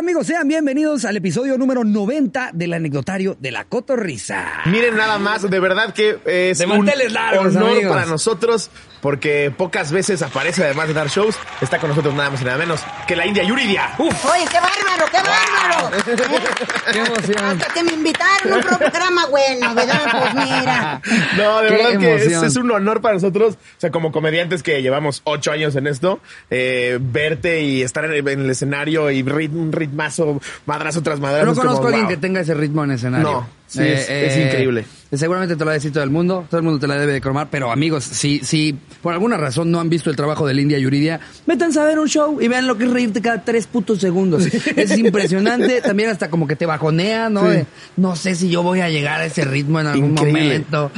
amigos? Sean bienvenidos al episodio número 90 del anecdotario de la Cotorrisa. Miren nada más, de verdad que es De un largos, honor amigos. para nosotros porque pocas veces aparece además de dar shows, está con nosotros nada más y nada menos que la India Yuridia. Oye, qué bárbaro, qué bárbaro. ¡Qué emoción! Hasta que me invitaron a un programa bueno, ¿verdad? Pues mira. No, de Qué verdad que es, un honor para nosotros, o sea, como comediantes que llevamos ocho años en esto, eh, verte y estar en, en el escenario y rit- un ritmazo, madrazo tras madrazo. No conozco a alguien wow. que tenga ese ritmo en escenario. Eh, No, sí, es- es increíble. Seguramente te lo va a decir todo el mundo, todo el mundo te la debe de cromar, pero amigos, si, si por alguna razón no han visto el trabajo de la India Yuridia, métanse a ver un show y vean lo que es reírte cada tres putos segundos. Es impresionante, también hasta como que te bajonea, ¿no? De, no sé si yo voy a llegar a ese ritmo en algún Increíble. momento.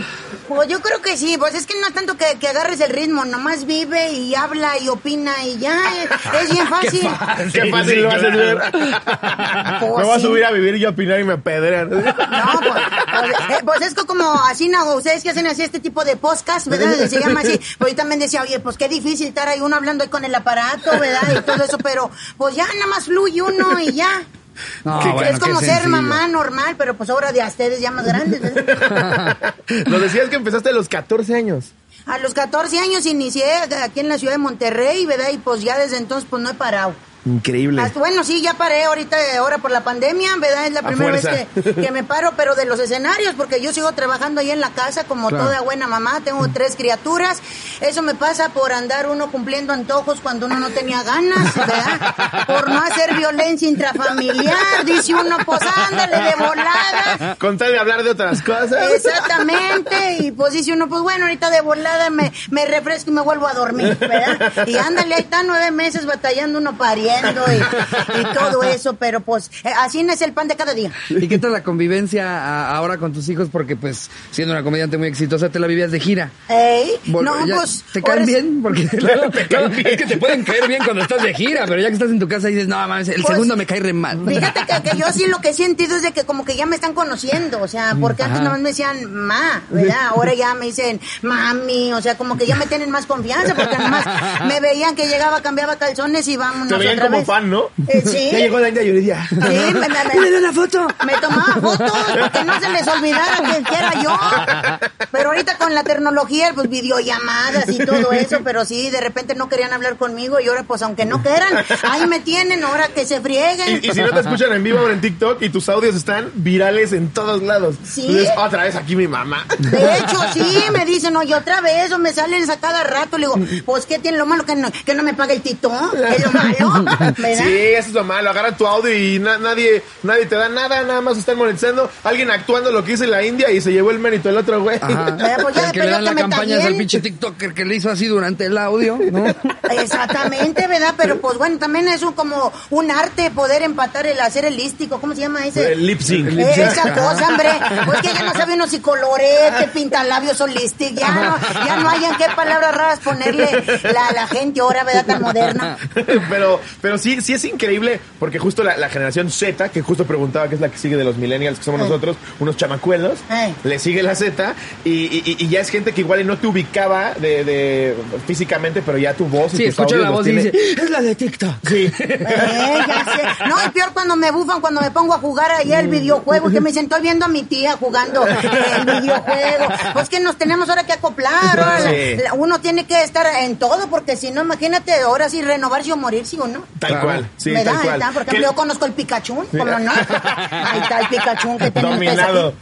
Pues yo creo que sí, pues es que no es tanto que, que agarres el ritmo, nomás vive y habla y opina y ya, es, es bien fácil. Qué fácil Sí, lo haces ver. Pues me voy a subir a vivir y opinar y me pedrean. No, pues, pues, eh, pues es como así, no, ustedes que hacen así este tipo de podcast, ¿verdad? Se llama así. Pues yo también decía, oye, pues qué difícil estar ahí uno hablando ahí con el aparato, ¿verdad? Y todo eso, pero pues ya nada más fluye uno y ya. No, bueno, es como ser sencillo. mamá normal, pero pues ahora de a ustedes ya más grandes. Nos decías que empezaste a los 14 años. A los 14 años inicié aquí en la ciudad de Monterrey, ¿verdad? Y pues ya desde entonces pues no he parado. Increíble. Hasta- bueno, sí, ya paré ahorita, eh, ahora por la pandemia, ¿verdad? Es la A primera vez que, que me paro, pero de los escenarios, porque yo sigo trabajando ahí en la casa como Claro. toda buena mamá, tengo tres criaturas. Eso me pasa por andar uno cumpliendo antojos cuando uno no tenía ganas, ¿verdad? Por no hacer violencia intrafamiliar, dice uno, pues ándale de volada. Con tal de hablar de otras cosas. Exactamente, y pues dice uno, pues bueno, ahorita de volada me, me refresco y me vuelvo a dormir, ¿verdad? Y ándale, ahí está nueve meses batallando uno y, y todo eso, pero pues eh, así no es el pan de cada día. ¿Y qué tal la convivencia ahora con tus hijos? Porque, pues, siendo una comediante muy exitosa, te la vivías de gira. Ey, Vol- no, ya- pues... ¿Te caen bien? Porque luego- luego es que te pueden caer bien cuando estás de gira, pero ya que estás en tu casa dices, no, mames, el Pues, segundo me cae re mal. Fíjate que, que yo sí lo que he sentido es de que como que ya me están conociendo, o sea, porque antes Ajá. nomás me decían ma, ¿verdad? Ahora ya me dicen mami, o sea, como que ya me tienen más confianza, porque además me veían que llegaba, cambiaba calzones y vámonos Te veían otra como vez. fan, ¿no? Eh, sí. Ya llegó la India Yuridia. Sí, me, me, me- ¡Mira la foto! me tomaba fotos porque no se les olvidara que, que era yo. Pero ahorita con la tecnología, pues videollamadas y todo eso, pero sí, de repente no querían hablar conmigo y ahora pues aunque no quieran, ahí me tienen, ahora que se frieguen. Y, y si no te escuchan en vivo ahora en TikTok y tus audios están virales en todos lados. Sí. Entonces, otra vez aquí mi mamá. De hecho, sí, me dicen, oye, otra vez, o me salen a cada rato. Le digo, pues, ¿qué tiene lo malo? Que no, que no me pague el tito. Es lo malo. Sí, eso es lo malo. Agarra tu audio y na- nadie nadie te da nada, nada más están monetizando. Alguien actuando lo que hizo en la India y se llevó el mérito el otro güey. Pues el que le dan la campaña es el tallen. pinche TikToker que le hizo así durante el audio, ¿no? Exactamente, ¿verdad? Pero pues bueno, también es un, como un arte poder empatar el hacer el lístico. ¿Cómo se llama ese? El lip sync. El Eh, lip sync. esa cosa, hombre. Pues que ya no sabe uno si colorete, pintalabios o listic. Ya no, ya no hayan qué palabras raras ponerle la, la gente ahora, ¿verdad? Tan moderna. pero, pero sí, sí es increíble porque justo la, la generación Z, que justo preguntaba que es la que sigue de los millennials, que somos Eh. nosotros, unos chamacuelos, Eh. le sigue la Z y, y- y ya es gente que igual y no te ubicaba de, de- físicamente, pero ya tu voz y Sí, escucha la voz y tiene- dice, es la de TikTok. Sí. Eh, ya sé. No, y peor cuando me bufan, cuando me pongo a jugar ahí el videojuego, que me dicen, estoy viendo a mi tía jugando el videojuego. Pues que nos tenemos ahora que acoplar. ahora la- Sí. la- uno tiene que estar en todo, porque si no, imagínate, ahora sí renovarse o morirse o no. Tal Claro. cual, sí, ¿Verdad? tal cual. Está, Por Que- ejemplo, yo conozco el Pikachu, ¿cómo no? Ahí está el Pikachu que tenemos Dominado.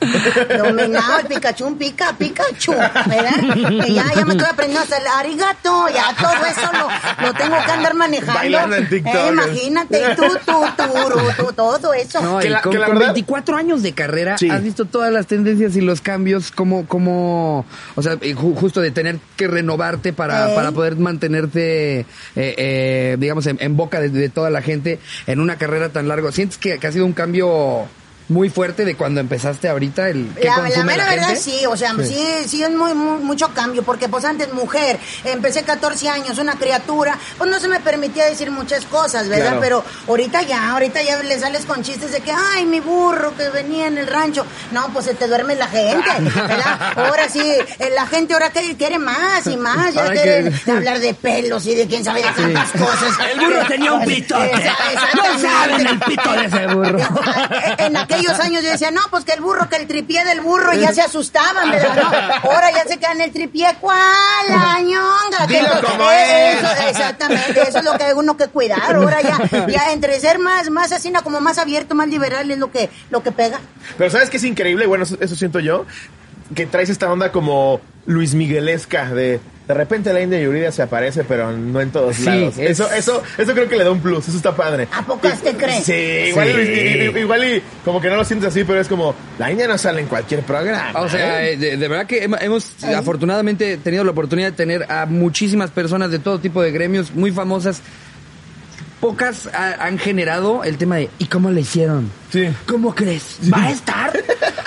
Dominado, el Pikachu, pica, Pikachu, ¿verdad? Ya, ya me estoy aprendiendo hasta el arigato, ya todo eso lo, lo tengo que andar manejando. Bailando en TikTok. Eh, imagínate, y tú, tú, tú, tú, todo eso. No, Que la- con, que la con verdad- 24 años de carrera, Sí. has visto todas las tendencias y los cambios, como, como, o sea, justo de tener que renovarte para, para poder mantenerte, eh, eh, digamos, en, en boca de, toda la gente en una carrera tan larga. ¿Sientes que ha sido un cambio muy fuerte de cuando empezaste ahorita el que La, la mera la verdad gente? sí, o sea, sí, sí, es muy, muy- mucho cambio, porque pues antes mujer, empecé 14 años, una criatura, pues no se me permitía decir muchas cosas, ¿verdad? Claro. Pero ahorita ya, ahorita ya le sales con chistes de que, ay, mi burro que venía en el rancho. No, pues se te duerme la gente, ¿verdad? Ahora sí, eh, la gente ahora que- quiere más y más, ya quiere que- hablar de pelos y de quién sabe de tantas cosas. El burro tenía un. Esa- No saben el pito de ese burro. En aquellos años yo decía, no, pues que el burro, que el tripié del burro, y ya se asustaban, ¿verdad? No, ahora ya se quedan el tripié, ¿cuál? La ñonga. que Dilo como es. eso, exactamente, eso es lo que hay uno que cuidar. Ahora ya, ya entre ser más, más así, no, como más abierto, más liberal, es lo que, lo que pega. Pero ¿sabes qué es increíble? Bueno, eso, eso siento yo. Que traes esta onda como Luis Miguelesca de... De repente la India Yuridia se aparece, pero no en todos Sí, lados. es- Eso, eso, eso creo que le da un plus. Eso está padre. ¿A poco Y- te crees? Sí, igual, Sí. y- y- igual y como que no lo sientes así, pero es como la India no sale en cualquier programa. O sea, ¿eh? eh, de, de verdad que hem- hemos afortunadamente tenido la oportunidad de tener a muchísimas personas de todo tipo de gremios muy famosas. Pocas ha- han generado el tema de ¿y cómo le hicieron? Sí. ¿Cómo crees? ¿Va a estar?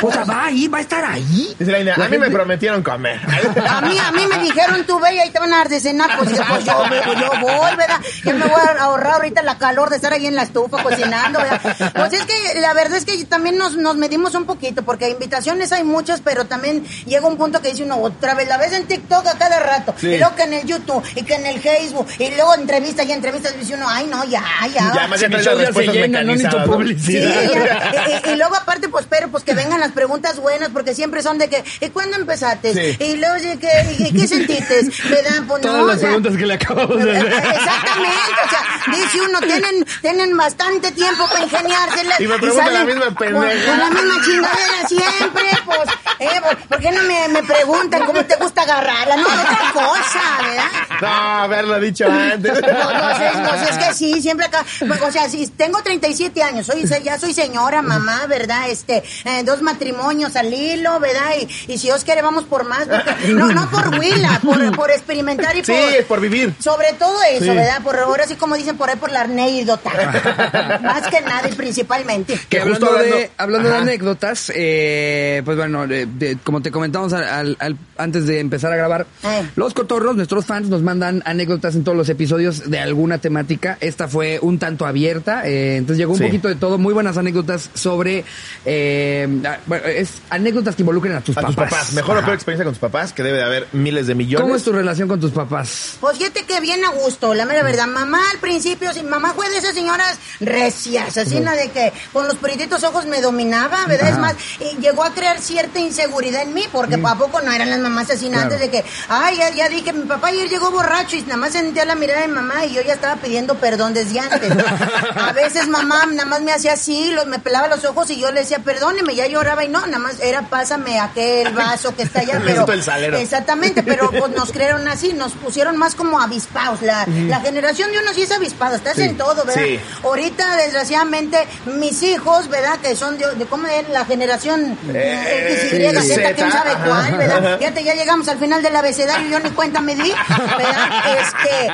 O sea, ¿va a ir? ¿Va a estar ahí? Dice la a mí me prometieron comer. A mí, a mí me dijeron, tú ve y ahí te van a dar de cenar. Pues dije, pues yo, yo voy, ¿verdad? Yo me voy a ahorrar ahorita la calor de estar ahí en la estufa cocinando, ¿verdad? Pues es que la verdad es que también nos, nos medimos un poquito, porque invitaciones hay muchas, pero también llega un punto que dice uno, otra vez la ves en TikTok a cada rato, Sí. y luego que en el YouTube, y que en el Facebook, y luego entrevistas y entrevistas, dice uno, ay, no, ya, ya. Ya, más ya se respuestas llena, no necesito mecanizadas, ¿no? Sí, publicidad. ya. Y, luego aparte, pues, pero pues que vengan las preguntas buenas, porque siempre son de que, ¿y cuándo empezaste? Sí. Y luego de que, ¿y qué sentiste? ¿Verdad? Pues Todas no, las o sea, preguntas que le acabamos de hacer. Exactamente, o sea, dice uno, tienen, tienen bastante tiempo para ingeniárselas. Y me preguntan salen la misma pendeja. Con la misma chingadera siempre, pues, eh, pues, ¿por qué no me, me preguntan cómo te gusta agarrarla? No, otra cosa, ¿verdad? No, haberlo dicho antes. No, no sé, no sé, es que sí, siempre acá, pues, o sea, sí, tengo 37 años, soy, ya soy señora, mamá, ¿verdad? Este, eh, dos matrimonios al hilo, ¿verdad? Y, y si Dios quiere vamos por más, porque- no, no por huila, por, por experimentar y Sí, por... es por vivir. Sobre todo eso, Sí. ¿verdad? Por ahora sí como dicen por ahí por la anécdota. Más que nada y principalmente. Que hablando, hablando- de, hablando de Ajá. anécdotas, eh, pues bueno, de- de- como te comentamos al- al- al- antes de empezar a grabar, Eh. los cotorros, nuestros fans, nos mandan anécdotas en todos los episodios de alguna temática. Esta fue un tanto abierta, eh, entonces llegó un Sí. poquito de todo, muy buenas anécdotas sobre, eh, ah, bueno, es anécdotas que involucren a tus A tus papás. papás. Mejor o Ajá. peor experiencia con tus papás, que debe de haber miles de millones. ¿Cómo es tu relación con tus papás? Pues fíjate que bien a gusto, la mera verdad. Mamá al principio, sí, mamá fue de esas señoras recias, así, ¿no? de que con los perititos ojos me dominaba, ¿verdad? Es más, y llegó a crear cierta inseguridad en mí, porque ¿a poco no eran las mamás así Claro. antes de que, ay, ya, ya dije, mi papá ayer llegó borracho y nada más sentía la mirada de mamá y yo ya estaba pidiendo perdón desde antes. A veces mamá nada más me hacía así, lo- me pelaba los ojos y yo le decía, perdóneme, ya lloraba y no, nada más era pásame aquel vaso que está allá, pero... Necesito el salero. Exactamente, pero pues nos crearon así, nos pusieron más como avispados. La, la generación de uno sí es avispado, estás Sí, en todo, ¿verdad? sí. Ahorita, desgraciadamente, mis hijos, ¿verdad? Que son de, de ¿cómo es? La generación Eh, X, Y, Z, Z, quién sabe cuál, ¿verdad? Fíjate, ya llegamos al final del abecedario y yo ni cuenta me di, ¿verdad? Este,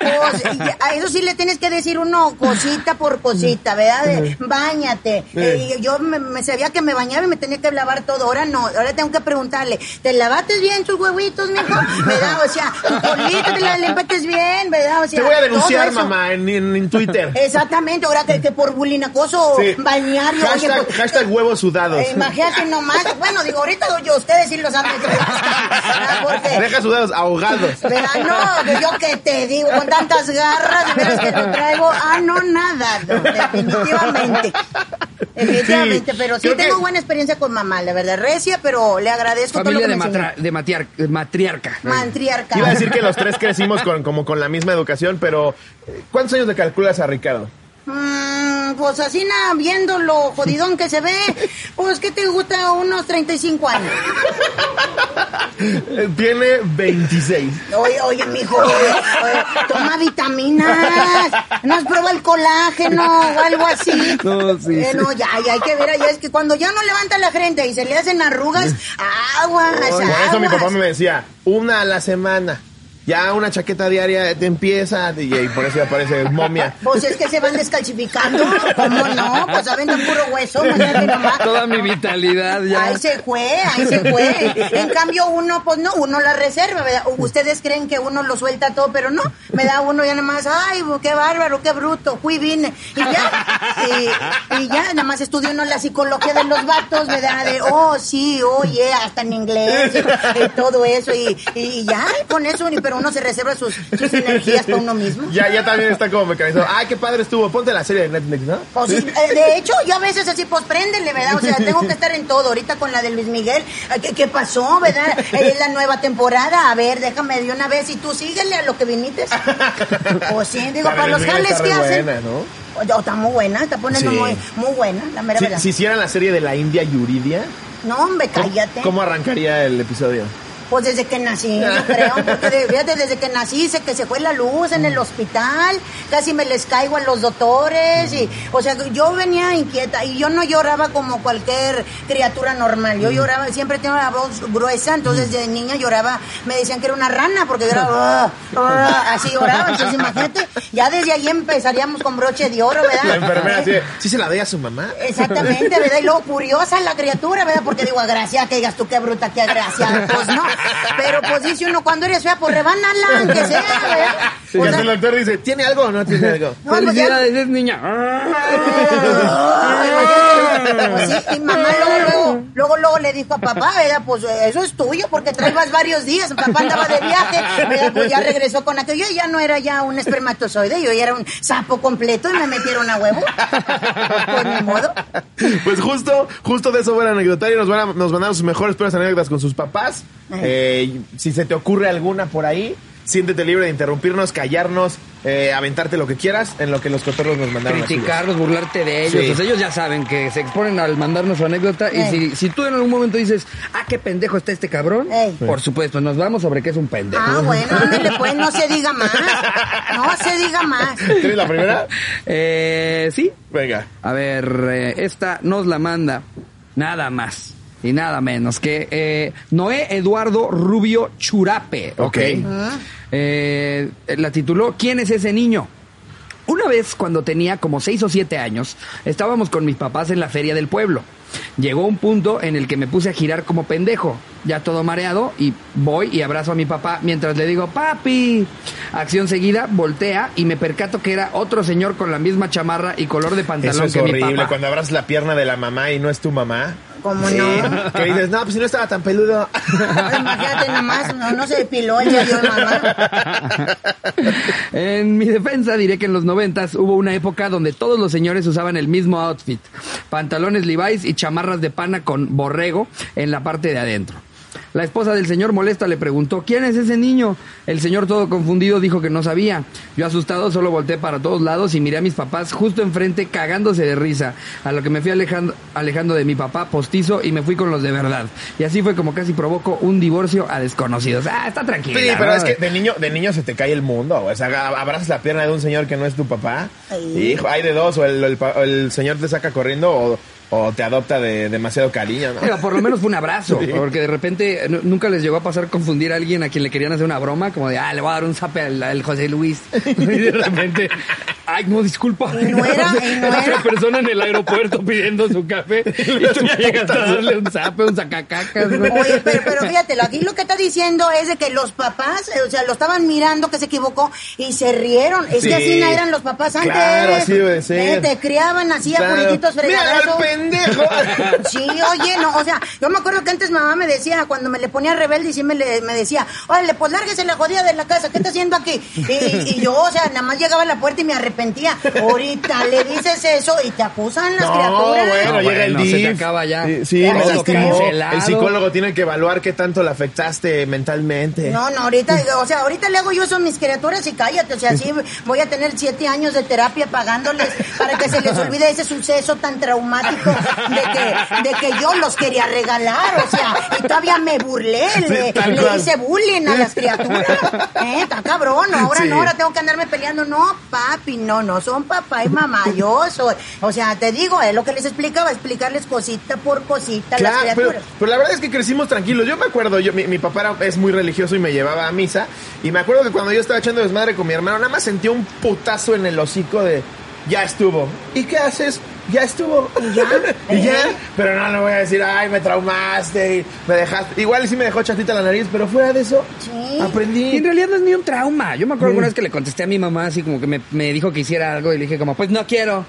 pues, a eso sí le tienes que decir uno cosita por cosita, ¿verdad? De, Báñate. Eh, y yo me, me sabía que me bañaba y me tenía que lavar todo. Ahora no, ahora tengo que preguntarle, ¿te lavaste bien tus huevitos, mijo? ¿Verdad? O sea, tu colita te la limpiaste bien, ¿verdad? O sea, Te voy a denunciar, mamá, en, en- en Twitter. Exactamente, ahora que, que por bullying acoso Sí. balneario. oye, Hashtag, pues, hashtag huevos sudados. eh, imagínate nomás, bueno, digo, ahorita yo, ustedes sí los han. Porque, Deja sudados ahogados. ¿verdad? No, yo que te digo, con tantas garras, de veras que te traigo, ah, no, nada, definitivamente. Definitivamente, Sí, pero sí creo tengo que- buena experiencia con mamá, la verdad, recia, pero le agradezco todo lo Familia que de, me matra- de matriar- de matriarca. Mantriarca. Iba a decir que los tres crecimos con, como con la misma educación, pero eh, ¿cuántos años le calculas a Ricardo? Mm, pues así nada, viendo lo jodidón que se ve, pues que te gusta unos 35 años. Eh, Tiene 26. Oye, oye, mijo, oye, toma vitaminas, no has probado el colágeno o algo así. No, sí, Eh, sí. no, ya, ya hay que ver, ya es que cuando ya no levanta la frente y se le hacen arrugas, aguas, Por eso mi papá me decía, una a la semana. Ya una chaqueta diaria te empieza y, por eso ya parece momia. Pues es que se van descalcificando. ¿Cómo no? Pues aventan puro hueso. nomás. Toda mi vitalidad ya. Ahí se fue, ahí se fue. En cambio uno, pues no, uno la reserva, ¿verdad? Ustedes creen que uno lo suelta todo, pero no. Me da uno ya nada más, ay, qué bárbaro, qué bruto, fui, vine. Y ya, y, y ya, nada más estudia uno la psicología de los vatos, ¿verdad? De, oh, sí, oye, hasta en inglés, y, y todo eso. Y, y ya, con eso, pero uno se reserva sus, sus energías para uno mismo. Ya, ya también está como mecanizado. Ay, qué padre estuvo. Ponte la serie de Netflix, ¿no? Pues, eh, de hecho, yo a veces así, pues préndele, ¿verdad? O sea, tengo que estar en todo. Ahorita con la de Luis Miguel, ¿qué, qué pasó, verdad? Eh, Es la nueva temporada. A ver, déjame de una vez y tú síguele a lo que viniste. Pues sí, digo, para los jales está que hacen. buena, ¿no? Oye, está muy buena, está poniendo Sí. muy, muy buena, la mera verdad. si hicieran la serie de la India Yuridia, No, hombre, cállate. ¿cómo arrancaría el episodio? Pues desde que nací, yo creo, porque de- fíjate, desde que nací sé que se fue la luz en el hospital, casi me les caigo a los doctores, y, o sea, yo venía inquieta y yo no lloraba como cualquier criatura normal, yo lloraba, siempre tengo la voz gruesa, entonces de niña lloraba, me decían que era una rana, porque yo era, "Ah, ah", así lloraba, entonces imagínate, ya desde ahí empezaríamos con broche de oro, ¿verdad? La enfermera de, ¿sí se la doy a su mamá? Exactamente, ¿verdad? Y luego curiosa la criatura, ¿verdad? Porque digo, agracia, que digas tú qué bruta, qué agracia, pues no. Pero pues dice uno, cuando eres fea, pues rebánala, aunque sea, ¿verdad? O sea, el doctor dice, ¿tiene algo o no tiene algo? no, pues ya- Felicidades, es niña. Pues sí, y mamá luego, luego, luego, luego le dijo a papá, ¿verdad? Pues eso es tuyo porque traibas varios días. Papá andaba de viaje, ¿verdad? Pues ya regresó con aquello. Yo ya no era ya un espermatozoide, yo ya era un sapo completo y me metieron a huevo. Pues ni modo. Pues justo, justo de eso fue el anecdotario. Nos, van a- nos mandaron sus mejores peores anécdotas con sus papás. Eh, si se te ocurre alguna por ahí, siéntete libre de interrumpirnos, callarnos, eh, aventarte lo que quieras en lo que los cotorros nos mandaron. criticarlos, burlarte de ellos. Sí. Sea, ellos ya saben que se exponen al mandarnos su anécdota. Y Eh. si, si tú en algún momento dices, ah, qué pendejo está este cabrón, Ey. por supuesto, nos vamos sobre que es un pendejo. Ah, bueno, ándale, pues no se diga más. No se diga más. ¿Tienes la primera? Eh, sí. Venga. A ver, eh, esta nos la manda nada más y nada menos que eh, Noé Eduardo Rubio Churape. Ok. Eh, la tituló ¿Quién es ese niño? Una vez, cuando tenía como seis o siete años, estábamos con mis papás en la feria del pueblo. Llegó un punto en el que me puse a girar como pendejo, ya todo mareado, y voy y abrazo a mi papá mientras le digo, papi. Acción seguida, voltea y me percato que era otro señor con la misma chamarra y color de Eso pantalón es que mi horrible. papá. Cuando abrazas la pierna de la mamá y no es tu mamá. ¿Cómo Sí. no? Que dices, no, pues si no estaba tan peludo. Ahora Imagínate nomás, no, no se depiló el día de mamá. En mi defensa diré que en los noventas hubo una época donde todos los señores usaban el mismo outfit. Pantalones Levi's y chamarras de pana con borrego en la parte de adentro. La esposa del señor molesta le preguntó, ¿quién es ese niño? El señor todo confundido dijo que no sabía. Yo asustado solo volteé para todos lados y miré a mis papás justo enfrente cagándose de risa, a lo que me fui alejando, alejando de mi papá postizo y me fui con los de verdad. Y así fue como casi provoco un divorcio a desconocidos. Ah, está tranquilo. Sí, pero es que de niño, de niño se te cae el mundo. O sea, abrazas la pierna de un señor que no es tu papá. Ay. Hijo, hay de dos. O el, el pa- o el señor te saca corriendo o, o te adopta de demasiado cariño, ¿no? Pero por lo menos fue un abrazo, Sí. porque de repente nunca les llegó a pasar confundir a alguien a quien le querían hacer una broma, como de, ah, le voy a dar un zape al, al José Luis. y de repente, ay, no, disculpa. Y no era, y no Otra era. persona en el aeropuerto pidiendo su café y tú ya llegas a darle un zape, un sacacacas. Oye, pero, pero fíjate, aquí lo que está diciendo es de que los papás, eh, o sea, lo estaban mirando que se equivocó y se rieron. Es Sí. que así no eran los papás antes. Claro, así debe de ser. Eh, te criaban así a Claro. ¡Mira fregadazos. Pendejo! Sí, oye, no, o sea, yo me acuerdo que antes mamá me decía, cuando me le ponía rebelde y sí me, le, me decía, órale, pues lárguese la jodida de la casa, ¿qué está haciendo aquí? Y, y yo, o sea, nada más llegaba a la puerta y me arrepentía. Ahorita le dices eso y te acusan las No, criaturas. bueno, No, llega el bueno, se DIF. te acaba ya. Sí, cancelado. El psicólogo tiene que evaluar qué tanto le afectaste mentalmente. No, no, ahorita, o sea, ahorita le hago yo eso a mis criaturas y cállate, o sea, sí voy a tener siete años de terapia pagándoles para que se les olvide ese suceso tan traumático de que, de que yo los quería regalar, o sea, y todavía me burlé, le, le hice bullying a las criaturas, eh, está cabrón, ahora Sí. no, ahora tengo que andarme peleando, no, papi, no, no, son papá y mamá, yo soy. O sea, te digo, es lo que les explicaba, explicarles cosita por cosita a las pero, criaturas. pero la verdad es que crecimos tranquilos. Yo me acuerdo, yo, mi, mi papá era- es muy religioso y me llevaba a misa. Y me acuerdo que cuando yo estaba echando desmadre con mi hermano, nada más sentía un putazo en el hocico de ya estuvo. ¿Y qué haces? Ya estuvo. ¿Y ya? y ya. ¿Eh? Pero no le voy a decir, ay, me traumaste y me dejaste. Igual sí me dejó chatita la nariz, pero fuera de eso, Sí. Y en aprendí. realidad no es ni un trauma. Yo me acuerdo alguna vez que le contesté a mi mamá así como que me, me dijo que hiciera algo y le dije como, pues no quiero.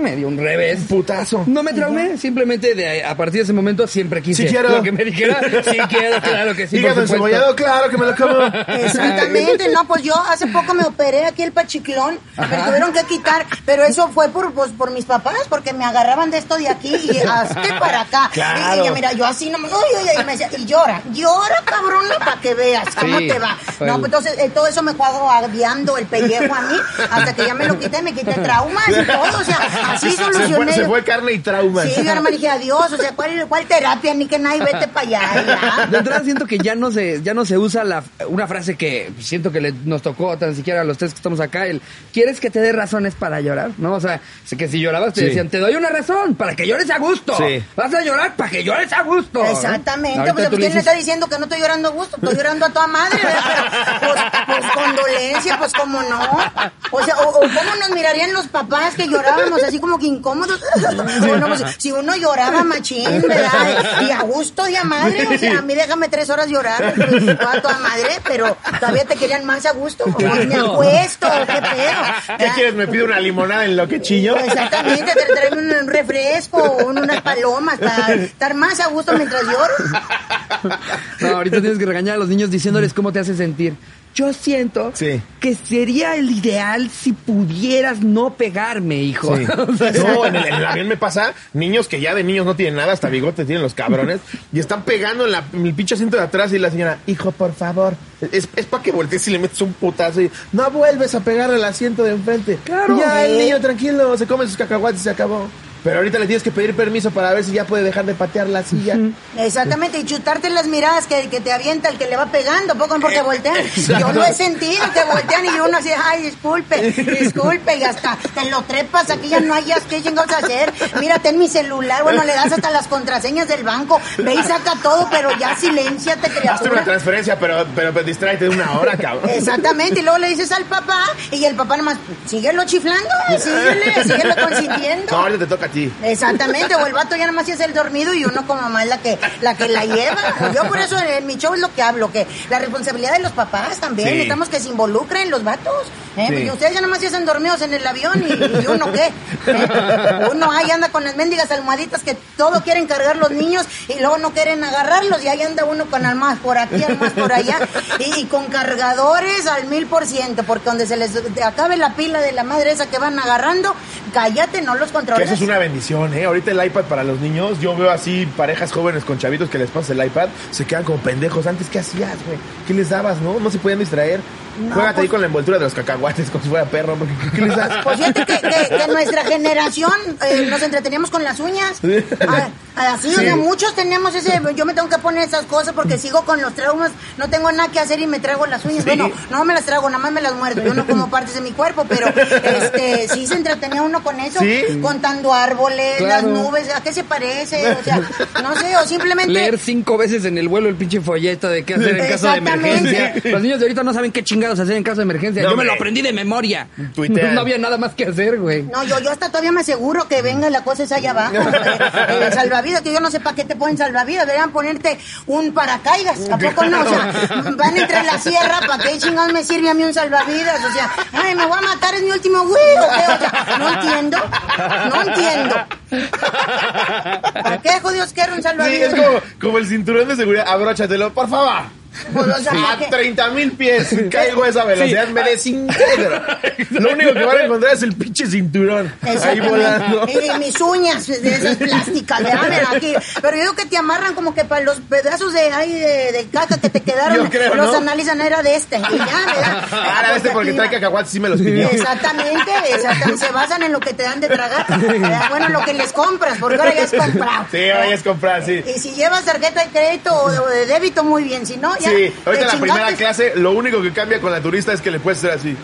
Me dio un revés. Un putazo. No me traumé, simplemente de, a partir de ese momento siempre quise Sí quiero. lo que me dijera. Sí quiero, claro que sí. Hígado encebollado, claro que me lo como. Exactamente, no, pues yo hace poco me operé aquí el pachiclón, me tuvieron que quitar, pero eso fue por, pues, por mis papás, porque me agarraban de esto de aquí y hasta para acá. Claro. Y, y mira, yo así no me, uy, uy, uy, y me decía, y llora, llora cabrona para que veas cómo Sí, te va. No, pues entonces eh, todo eso me fue agraviando el pellejo a mí, hasta que ya me lo quité, me quité traumas y todo, o sea, así Se solucioné. fue, se fue carne y trauma. Sí, mi hermana dije, adiós, o sea, ¿cuál, cuál terapia? Ni que nadie vete para allá, ya. De entrada siento que ya no se, ya no se usa la, una frase que siento que le- nos tocó tan siquiera a los tres que estamos acá, el ¿quieres que te dé razones para llorar? ¿No? O sea, que si llorabas te Sí. decían, te doy una razón para que llores a gusto. Sí. Vas a llorar para que llores a gusto. ¿no? Exactamente, Ahorita pues tú le ¿quién me dices, está diciendo que no estoy llorando a gusto? Estoy llorando a toda madre, pues, pues condolencia, pues cómo no. O sea, o, o cómo nos mirarían los papás que llorábamos así como que incómodos. O no, pues, si uno lloraba machín, ¿verdad? Y a gusto de a madre, o sea, a mí déjame tres horas llorar, pues, a toda madre, pero todavía te querían más a gusto. Pues me acuesto, qué pedo. ¿Qué quieres? ¿Me pide una limonada en lo que chillo? Exactamente, te traen un, refresco, un- unas palomas para estar más a gusto mientras lloro. No, ahorita tienes que regañar a los niños diciéndoles cómo te hace sentir. Yo siento Sí. que sería el ideal si pudieras no pegarme, hijo. Sí. O sea, No, en el, en el avión me pasa niños que ya de niños no tienen nada, hasta bigote tienen los cabrones, y están pegando en, la, en el pinche asiento de atrás y la señora, hijo, por favor, es, es para que voltees y le metes un putazo y no vuelves a pegar al asiento de enfrente. Claro. Ya el niño tranquilo, se come sus cacahuates y se acabó. Pero ahorita le tienes que pedir permiso para ver si ya puede dejar de patear la silla. Exactamente, y chutarte las miradas que, que te avienta el que le va pegando, poco porque voltean. Yo lo he sentido, que voltean y uno así, ay, disculpe, disculpe, y hasta te lo trepas, aquí ya no hayas qué chingados hacer. Mira, ten mi celular, bueno, le das hasta las contraseñas del banco, ve y saca todo, pero ya silenciate, Hazte una criatura. transferencia, pero, pero, pero distráete de una hora, cabrón. Exactamente, y luego le dices al papá, y el papá nomás, síguelo chiflando, síguele, síguelo consintiendo. No, ahorita te toca ti. Exactamente, o el vato ya nada más es el dormido y uno como mamá es la que, la que la lleva. Yo por eso en mi show es lo que hablo, que la responsabilidad de los papás también, Sí. necesitamos que se involucren los vatos. ¿eh? Sí. Y ustedes ya nada más se hacen dormidos en el avión y, y uno qué. ¿eh? Uno ahí anda con las mendigas almohaditas que todo quieren cargar los niños y luego no quieren agarrarlos y ahí anda uno con almas por aquí, almas por allá y, y con cargadores al mil por ciento, porque donde se les acabe la pila de la madre esa que van agarrando, cállate, no los controles. eso es una bendición, ¿eh? Ahorita el iPad para los niños, yo veo así parejas jóvenes con chavitos que les pasa el iPad, se quedan como pendejos. Antes, ¿qué hacías, güey? ¿Qué les dabas, no? No se podían distraer. No, Juégate ahí pues- con la envoltura de los cacahuates como si fuera perro, porque ¿qué, les das? Pues fíjate que, que- que nuestra generación eh, nos entreteníamos con las uñas. Ah, así, o sea, muchos tenemos ese. Yo me tengo que poner esas cosas porque sigo con los traumas. No tengo nada que hacer y me trago las uñas. Sí. Bueno, no me las trago, nada más me las muerdo. Yo no como partes de mi cuerpo, pero este sí se entretenía uno con eso. Sí. Contando árboles, Claro. las nubes, ¿a qué se parece? O sea, no sé, o simplemente. Leer cinco veces en el vuelo el pinche folleto de qué hacer en caso de Exactamente. emergencia. Los niños de ahorita no saben qué chingados hacer en caso de emergencia. No, Yo me lo aprendí de memoria. Tuitean. No había nada más que hacer, güey. No, yo, yo hasta todavía me aseguro que venga la cosa esa allá abajo. eh, el salvavidas, que yo no sé para qué te ponen salvavidas, deberían ponerte un paracaídas. ¿A poco no? O sea, van entre la sierra, ¿para qué chingados me sirve a mí un salvavidas? O sea, ay, me voy a matar, es mi último güey. ¿o sea, no entiendo, no entiendo. ¿Para qué jodidos quiero un Sí, salvavidas? es como, como el cinturón de seguridad. Abróchatelo, por favor. Pues, o sea, ¿para A qué? 30 mil pies caigo a esa velocidad, me desintegro. Lo único que van a encontrar es el pinche cinturón. Ahí volando. Y, y mis uñas de esas plásticas, aquí. Pero yo digo que te amarran como que para los pedazos de ahí de, de caca que te quedaron, creo, los ¿no? analizan era de este. Y ya, ¿verdad? Ahora este porque trae cacahuates sí me los pidió. Exactamente, exactamente, se basan en lo que te dan de tragar. ¿verdad? Bueno, lo que les compras, porque ahora ya es comprado. Sí, ahora ya es comprar, sí. Y si llevas tarjeta de crédito o de, débito, muy bien. Si no. Sí, ahorita la primera clase lo único que cambia con la turista es que le puedes hacer así.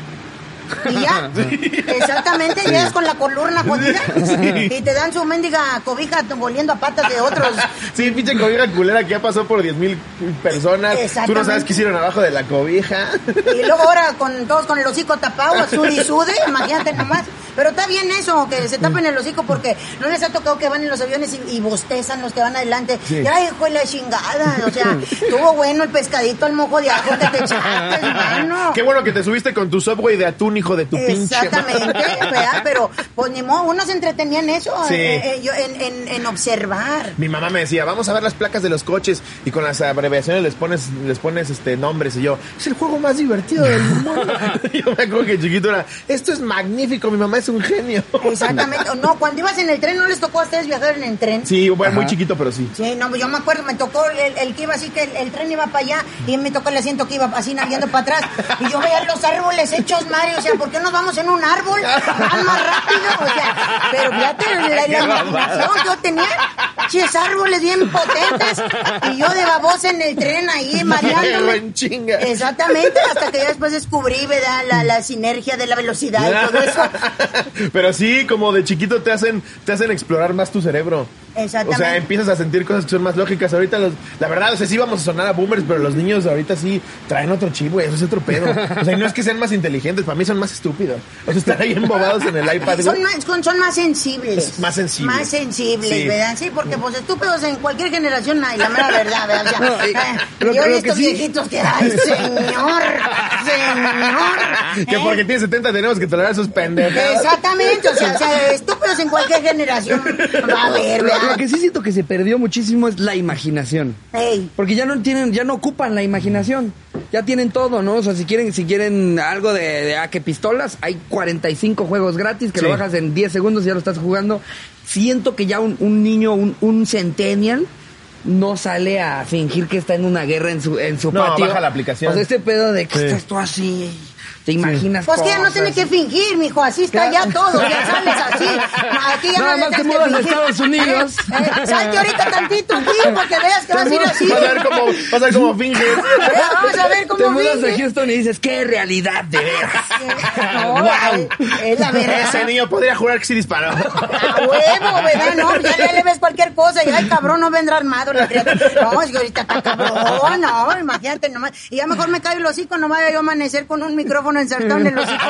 Y ya, exactamente, llegas con la columna jodida y te dan su mendiga cobija volviendo a patas de otros. Sí, pinche cobija culera que ya pasó por 10 mil personas. Tú no sabes qué hicieron abajo de la cobija. Y luego ahora con todos con el hocico tapado, sud y sude, imagínate nomás. Pero está bien eso, que se tapen el hocico porque no les ha tocado que van en los aviones y, y bostezan los que van adelante. Ya, hijo de la chingada. O sea, estuvo bueno el pescadito al mojo de ajo que te echaste, hermano. Qué bueno que te subiste con tu subway de atún, hijo de tu pinche. Exactamente, ¿verdad? Pero, pues ni modo, uno se entretenía en eso, Sí. eh, eh, yo, en, en, en observar. Mi mamá me decía, vamos a ver las placas de los coches y con las abreviaciones les pones, les pones este nombres y yo, es el juego más divertido del mundo. yo me acuerdo que chiquito era, esto es magnífico, mi mamá es un genio. Exactamente. No, cuando ibas en el tren, ¿no les tocó a ustedes viajar en el tren? Sí, bueno, muy chiquito, pero sí. Sí, no, yo me acuerdo, me tocó el, el que iba así, que el, el tren iba para allá y me tocó el asiento que iba así navegando para atrás. Y yo veía los árboles hechos, Mario, o sea, ¿por qué nos vamos en un árbol? Van más rápido, o sea, pero fíjate la, la imaginación que yo tenía, chis árboles bien potentes y yo de babosa en el tren ahí, mareándome. Exactamente, hasta que ya después descubrí, ¿verdad? La, la sinergia de la velocidad y todo eso. Pero sí, como de chiquito te hacen, te hacen explorar más tu cerebro. Exactamente. O sea, empiezas a sentir cosas que son más lógicas. Ahorita, los, la verdad, o sea, sí vamos a sonar a boomers, pero los niños ahorita sí traen otro chip, güey. Eso es otro pedo. O sea, no es que sean más inteligentes, para mí son más estúpidos. O sea, están ahí embobados en el iPad, Son más, son, más sensibles. Más sensibles. Más sensibles, Sí. ¿verdad? Sí, porque pues estúpidos en cualquier generación hay, la mera verdad, ¿verdad? O sea, No, y- eh, lo- y hoy lo que estos sí- viejitos que, ay, señor, señor. Que ¿eh? porque tiene 70 tenemos que tolerar sus pendejadas. Exactamente, o sea, o sea, estúpidos en cualquier generación va a haber, Lo, lo que sí siento que se perdió muchísimo es la imaginación. Ey, Porque ya no tienen, ya no ocupan la imaginación. Ya tienen todo, ¿no? O sea, si quieren, si quieren algo de, de a que pistolas, hay 45 juegos gratis que Sí. lo bajas en 10 segundos y ya lo estás jugando. Siento que ya un, un niño, un, un centennial, no sale a fingir que está en una guerra en su, en su No, patio. baja la aplicación. O sea, este pedo de que Sí. estás tú así, te imaginas pues que ya no tiene que fingir, mijo, así está ya todo, ya sales así. Aquí ya Nada no más te mudas a. Estados Unidos. Eh, eh, salte ahorita tantito aquí para que veas que vas a ir así. Vas a ver cómo, vas a ver cómo finges. Vamos a ver Te cómo mudas finge. a Houston y dices, qué realidad de veras. No, Wow. es la verdad. Ese niño podría jurar que sí disparó. A huevo, ¿verdad? No, ya, ya le ves cualquier cosa y ay, cabrón, no vendrá armado la. No, es que ahorita está cabrón, no, imagínate nomás. Y ya mejor me cae el hocico, no vaya yo a amanecer con un micrófono insertado en el hocico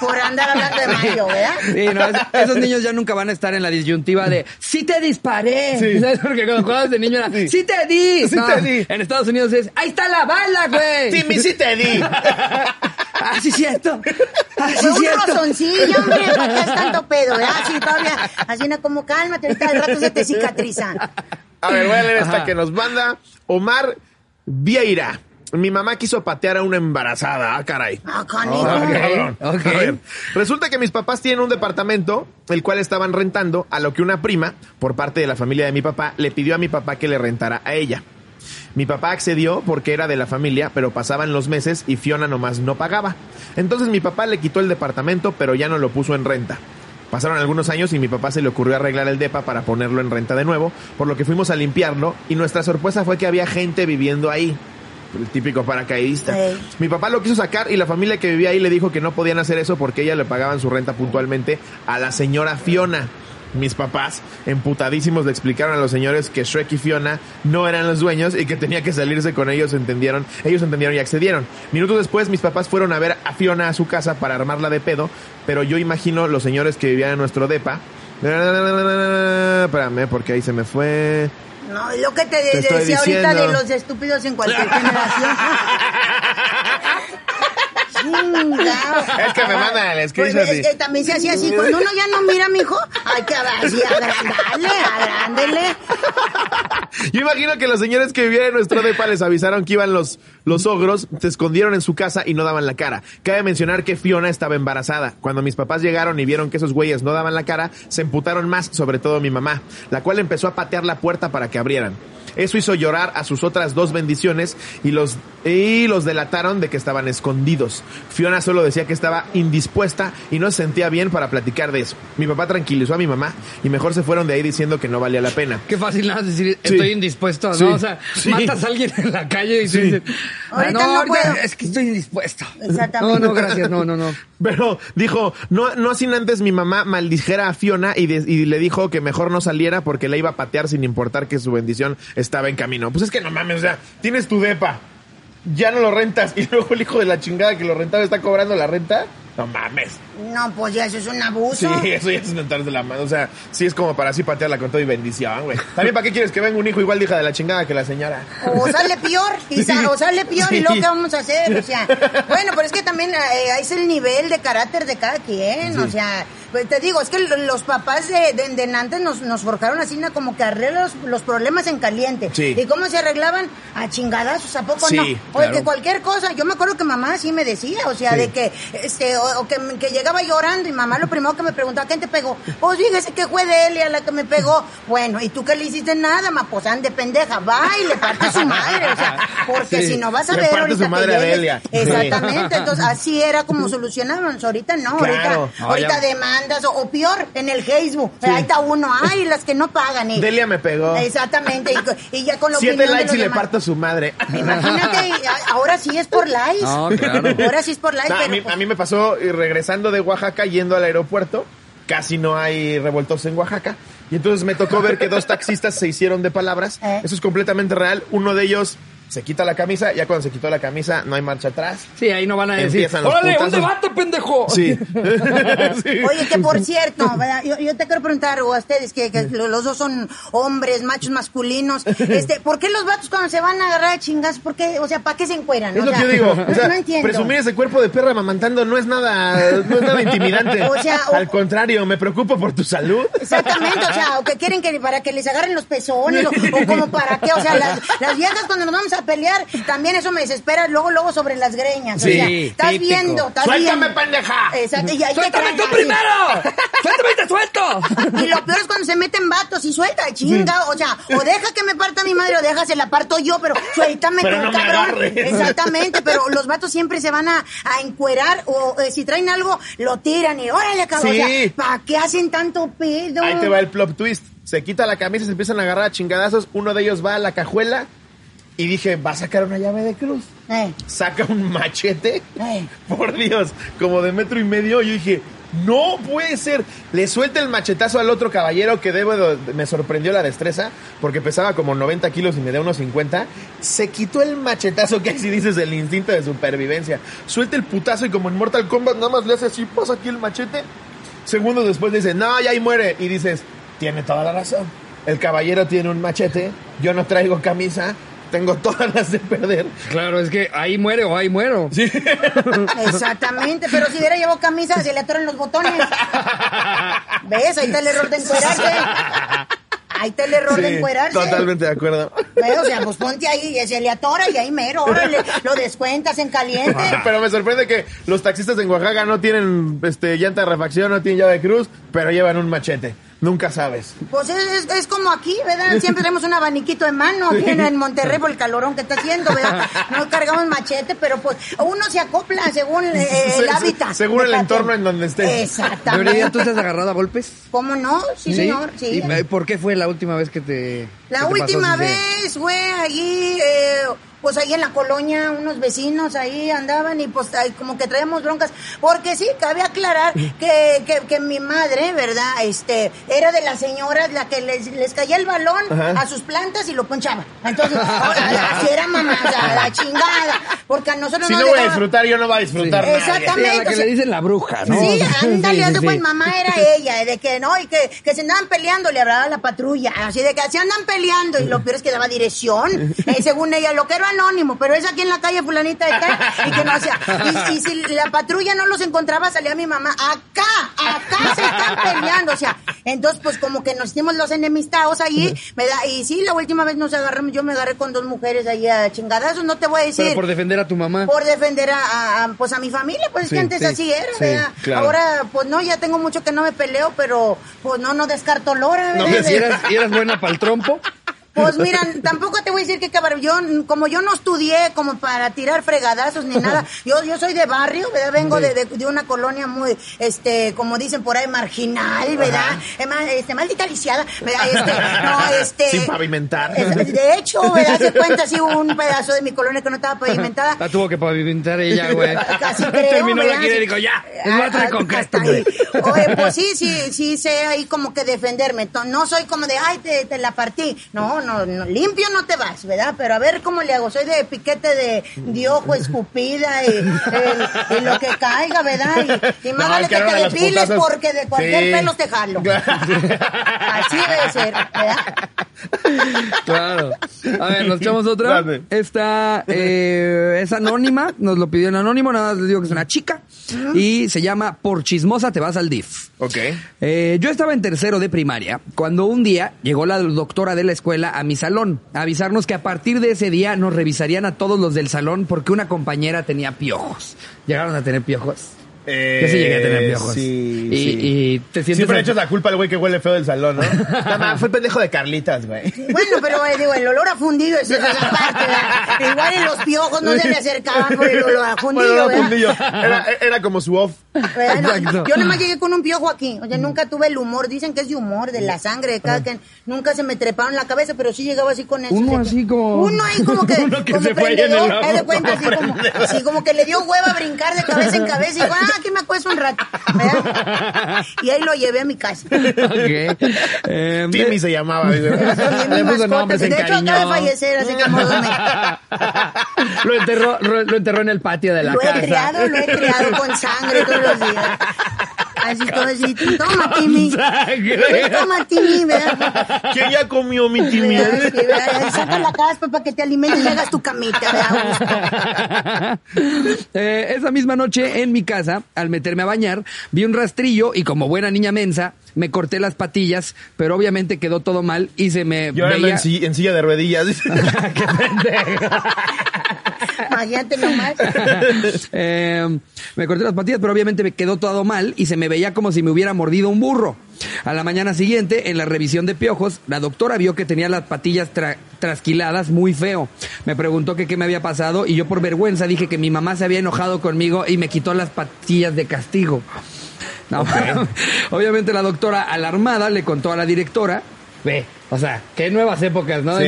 por andar hablando de Mario, ¿verdad? Sí, no, es- esos niños ya nunca van a estar en la disyuntiva de ¡Sí te disparé! Sí. ¿Sabes? Porque cuando jugabas de niño era ¡Sí, Sí. te di! Sí No, te di. En Estados Unidos es ¡Ahí está la bala, güey! Timmy, sí te di. ¡Ah, sí, cierto! ¡Ah, sí, Fue un cierto! rozoncillo, hombre, ¿para qué es tanto pedo, verdad? Así todavía, así no como cálmate, ahorita al rato se te cicatriza. A ver, voy a leer esta Ajá. que nos manda Omar Vieira. Mi mamá quiso patear a una embarazada. Ah, caray. Ah, canijo. Ah, cabrón. ok. A ver, resulta que mis papás tienen un departamento, el cual estaban rentando, a lo que una prima, por parte de la familia de mi papá, le pidió a mi papá que le rentara a ella. Mi papá accedió porque era de la familia, pero pasaban los meses y Fiona nomás no pagaba. Entonces mi papá le quitó el departamento, pero ya no lo puso en renta. Pasaron algunos años y mi papá se le ocurrió arreglar el depa para ponerlo en renta de nuevo, por lo que fuimos a limpiarlo y nuestra sorpresa fue que había gente viviendo ahí. El típico paracaidista. Mi papá lo quiso sacar y la familia que vivía ahí le dijo que no podían hacer eso porque ella le pagaban su renta puntualmente a la señora Fiona. Mis papás, emputadísimos, le explicaron a los señores que Shrek y Fiona no eran los dueños y que tenía que salirse con ellos, entendieron, ellos entendieron y accedieron. Minutos después, mis papás fueron a ver a Fiona a su casa para armarla de pedo, pero yo imagino los señores que vivían en nuestro depa. Espérame, porque ahí se me fue. No, lo que te, Te decía ahorita de los estúpidos en cualquier generación. Chingao. Es que me mandan el Pues, es que también se hacía así. Cuando uno ya no mira, mijo, hay que así agrandarle, agrándele. Yo imagino que los señores que vivían en nuestro depa les avisaron que iban los, los ogros, se escondieron en su casa y no daban la cara. Cabe mencionar que Fiona estaba embarazada. Cuando mis papás llegaron y vieron que esos güeyes no daban la cara, se emputaron más, sobre todo mi mamá, la cual empezó a patear la puerta para que abrieran. Eso hizo llorar a sus otras dos bendiciones y los, y los delataron de que estaban escondidos. Fiona solo decía que estaba indispuesta y no se sentía bien para platicar de eso. Mi papá tranquilizó a mi mamá y mejor se fueron de ahí diciendo que no valía la pena. Qué fácil nada decir, Sí. estoy indispuesto, ¿no? Sí. O sea, Sí. matas a alguien en la calle y te Sí. dicen, Ahorita "Ah, no ahorita puedo". es que estoy indispuesto. Exactamente. No, no, gracias, no, no, no. Pero dijo, no, no sin antes mi mamá maldijera a Fiona y, de- y le dijo que mejor no saliera porque la iba a patear sin importar que su bendición estaba en camino. Pues es que no mames, o sea, tienes tu depa, ya no lo rentas y luego el hijo de la chingada que lo rentaba está cobrando la renta. No mames. No, pues ya eso es un abuso. Sí, eso ya es mentarse la mano. O sea, sí es como para así patearla con todo y bendición, güey. También, ¿para qué quieres que venga un hijo igual de hija de la chingada que la señora? O sale peor, y sa- o sale peor, y luego ¿qué vamos a hacer? O sea, bueno, pero es que también eh, es el nivel de carácter de cada quien, o sea, pues te digo, es que lo- los papás de, de, de antes nos, nos forjaron así, ¿no? como que arreglan los, los problemas en caliente. Sí. ¿Y cómo se arreglaban? A chingadazos, ¿a poco Sí, no? Oye, claro. que cualquier cosa, yo me acuerdo que mamá sí me decía, o sea, Sí. de que, este, o, o que, que llegaba llorando y mamá lo primero que me preguntaba, ¿quién te pegó? Pues fíjese que fue Delia la que me pegó. Bueno, ¿y tú qué le hiciste? Nada, ma, pues ande pendeja, va y le parte su madre, o sea, porque Sí. si no vas a ver ahorita su que madre a llegues- Delia. Exactamente, entonces así era como solucionábamos, ahorita no, Claro. ahorita, No, ahorita ya- demandas o, o peor, en el Facebook, ahí está uno, ay, las que no pagan. Y, Delia me pegó. Exactamente, y, y ya con la Siete opinión de likes y le parto a su madre. Imagínate, y ahora sí es por likes. No, claro. Ahora sí es por likes, No, a, pero mí, pues- a mí me pasó eh, regresando de Oaxaca yendo al aeropuerto. Casi no hay revoltosos en Oaxaca. Y entonces me tocó ver que dos taxistas se hicieron de palabras. ¿Eh? Eso es completamente real. Uno de ellos se quita la camisa. Ya cuando se quitó la camisa no hay marcha atrás. Sí, ahí no van a decir, Empiezan los ¡Órale, un putazos". debate, pendejo! Sí. Sí. Oye, que por cierto, yo, yo te quiero preguntar, o a ustedes, que, que lo- los dos son hombres, machos masculinos, este, ¿por qué los vatos cuando se van a agarrar a chingas, por qué, o sea, ¿para qué se encueran? Es O lo sea, que yo digo. O sea, no entiendo. presumir ese cuerpo de perra mamantando no es nada, no es nada intimidante. O sea, o- Al contrario, me preocupo por tu salud. Exactamente, o sea, o que quieren que para que les agarren los pezones, o, o como para qué, o sea, las, las viejas cuando nos vamos a pelear, también eso me desespera luego, luego sobre las greñas, Sí, o sea, estás típico. viendo, estás ¡Suéltame, viendo. pendeja! Exacto, y ahí ¡Suéltame tú primero! ¡Suéltame y te suelto! Y lo peor es cuando se meten vatos y suelta, chinga, o sea, o deja que me parta mi madre o deja se la parto yo, pero suéltame Pero tú, no me cabrón. agarres. Exactamente, pero los vatos siempre se van a, a encuerar o eh, si traen algo, lo tiran y órale, cabrón. Sí. O sea, ¿para qué hacen tanto pedo? Ahí te va el plot twist. Se quita la camisa, se empiezan a agarrar a chingadazos. Uno de ellos va a la cajuela y dije, va a sacar una llave de cruz. Eh, Saca un machete. eh. Por Dios, como de metro y medio. Yo dije, no puede ser. Le suelta el machetazo al otro caballero que debo de- me sorprendió la destreza porque pesaba como 90 kilos y me da unos 50. Se quitó el machetazo que así dices el instinto de supervivencia. Suelta el putazo y como en Mortal Kombat nada más le hace así, pasa aquí el machete. Segundos después dice, no, ya ahí muere. Y dices, tiene toda la razón. El caballero tiene un machete, yo no traigo camisa, tengo todas las de perder. Claro, es que ahí muere o ahí muero. Sí. Exactamente, pero si hubiera llevado camisa, se le atoran los botones. ¿Ves? Ahí está el error de encuerarse. Ahí está el error de Sí, encuerarse. Totalmente de acuerdo. ¿Ves? O sea, pues ponte ahí, y se le atora y ahí mero, órale, lo descuentas en caliente. Pero me sorprende que los taxistas en Oaxaca no tienen este, llanta de refacción, no tienen llave de cruz, pero llevan un machete. Nunca sabes. Pues es, es, es como aquí, ¿verdad? Siempre tenemos un abaniquito de mano aquí en, en Monterrey por el calorón que está haciendo, ¿verdad? No cargamos machete, pero pues uno se acopla según eh, el Se- hábitat. según el entorno en donde estés. Exactamente. ¿tú te has agarrado a golpes? ¿Cómo no? Sí, señor, sí. ¿Y por qué fue la última vez que te La que te pasó última así de- vez fue allí, eh, pues ahí en la colonia, unos vecinos ahí andaban y pues ahí como que traíamos broncas. Porque sí, cabe aclarar que, que, que mi madre, ¿verdad? Este, era de las señoras la que les, les caía el balón Ajá. a sus plantas y lo ponchaba. Entonces, así era mamá, o sea, la chingada. Porque a nosotros Si nos no voy a dejaba- disfrutar, yo no voy a disfrutar. Sí. Exactamente. Sí, a la que o sea, le dicen la bruja, ¿no? Sí, ándale, Sí, cuenta, mamá era ella, de que no, y que, que se andaban peleando, le hablaba a la patrulla, así de que se andan peleando, y lo peor es que daba dirección, eh, según ella, lo que era anónimo, pero es aquí en la calle fulanita de tal, y que no hacía, y, y si la patrulla no los encontraba, salía mi mamá, acá, acá se están peleando, o sea, entonces pues como que nos hicimos los enemistados ahí, me da, y sí, la última vez nos agarramos, yo me agarré con dos mujeres ahí a chingadazos, no te voy a decir Pero por defender a tu mamá. por defender a, a- a, pues a mi familia, pues es Sí, que antes sí, así era, sí, ¿verdad? claro. Ahora, pues no, ya tengo mucho que no me peleo, pero pues no, no descarto lora, No, ¿verdad? ¿Y eras, y eras buena para el trompo? Pues mira, tampoco te voy a decir que cabrón. Yo, como yo no estudié como para tirar fregadazos ni nada, yo, yo soy de barrio, ¿verdad? Vengo de, de, de una colonia muy, este, como dicen por ahí, marginal, ¿verdad? Más, este, maldita lisiada, ¿verdad? Este, no, este. Sin pavimentar. es- de hecho, ¿verdad? Se cuenta así un pedazo de mi colonia que no estaba pavimentada. La tuvo que pavimentar ella, güey. Casi creo, Terminó la ¿verdad? gira y dijo, ya, es Ah, ahí. güey. Oye, pues sí, sí, sí sé ahí como que defenderme. No soy como de, ay, te, te la partí. No, no, no, limpio no te vas, ¿verdad? Pero a ver cómo le hago. Soy de piquete de, de ojo, escupida y, lo que caiga, ¿verdad? Y, y más No, vale es que te depiles putazos- porque de cualquier Sí. pelo te jalo. Así debe ser, ¿verdad? Claro. A ver, nos echamos otra. Esta eh, es anónima, nos lo pidió en anónimo, nada más les digo que es una chica. Y se llama Por chismosa te vas al DIF. Ok. Eh, yo estaba en tercero de primaria cuando un día llegó la doctora de la escuela a mi salón a avisarnos que a partir de ese día nos revisarían a todos los del salón porque una compañera tenía piojos. ¿Llegaron a tener piojos? Eh, Yo sí llegué a tener piojos. Sí, y, sí. y te sientes... Siempre le echas la culpa al güey que huele feo del salón, ¿no? Nada más, fue el pendejo de Carlitas, güey. Bueno, pero eh, digo, el olor a fundido es esa parte, ¿verdad? Igual en los piojos no se le acercaban por el olor a fundido, Bueno. Era, era como su off. Exacto. yo nomás llegué con un piojo aquí, o sea, nunca tuve el humor, dicen que es de humor, de la sangre de cada quien, nunca se me treparon la cabeza, pero sí llegaba así con eso. Uno así como- Uno ahí como que, Uno que como se fue en el de cuenta, así como, así como que le dio hueva a brincar de cabeza en cabeza y dijo, ah, aquí me acuesto un rato, ¿verdad? Y ahí lo llevé a mi casa. Ok. Eh, Timmy se llamaba. dice. Le puso nombre, de hecho acaba de fallecer, así que modo lo, enterró, lo, lo enterró en el patio de la Lo he casa. criado, lo he criado con sangre todos los días. Así todo así, toma Timmy. Toma Timmy, ¿verdad? ¿Quién ya comió mi Timmy? ¿Verdad? Sí, ¿verdad? Saca la caspa para que te alimentes y hagas tu camita, ¿verdad? Eh, esa misma noche en mi casa, al meterme a bañar, vi un rastrillo y como buena niña mensa, me corté las patillas, pero obviamente quedó todo mal y se me Yo veía... en silla de ruedillas. ¡Qué pendejo! Imagínate nomás. Eh, me corté las patillas, pero obviamente me quedó todo mal y se me veía como si me hubiera mordido un burro. A la mañana siguiente, en la revisión de piojos, la doctora vio que tenía las patillas tra- trasquiladas muy feo. Me preguntó que qué me había pasado y yo por vergüenza dije que mi mamá se había enojado conmigo y me quitó las patillas de castigo. No, obviamente la doctora alarmada le contó a la directora, ve, o sea, qué nuevas épocas, ¿no? Sí.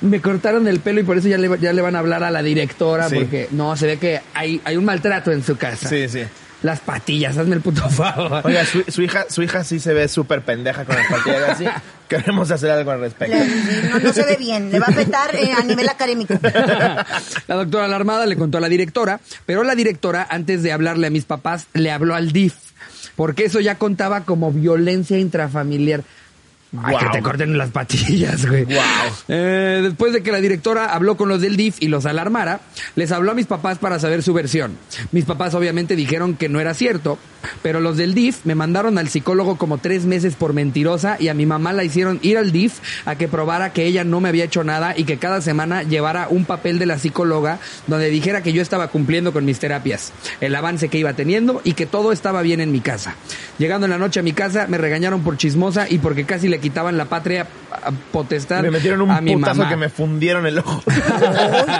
Me cortaron el pelo y por eso ya le, ya le van a hablar a la directora Sí. porque no, se ve que hay, hay un maltrato en su casa. Sí, sí. Las patillas, hazme el puto favor. Oiga, su, su hija, su hija sí se ve súper pendeja con las patillas así. Queremos hacer algo al respecto. Le- No, no se ve bien, le va a afectar eh, a nivel académico. La doctora alarmada le contó a la directora, pero la directora, antes de hablarle a mis papás, le habló al DIF, porque eso ya contaba como violencia intrafamiliar. Ay, que te corten las patillas, güey. Guau. Eh, después de que la directora habló con los del DIF y los alarmara, les habló a mis papás para saber su versión. Mis papás obviamente dijeron que no era cierto, pero los del DIF me mandaron al psicólogo como tres meses por mentirosa y a mi mamá la hicieron ir al DIF a que probara que ella no me había hecho nada y que cada semana llevara un papel de la psicóloga donde dijera que yo estaba cumpliendo con mis terapias, el avance que iba teniendo y que todo estaba bien en mi casa. Llegando en la noche a mi casa me regañaron por chismosa y porque casi le quitaban la patria a potestad Me metieron un a mi putazo mamá. que me fundieron el ojo.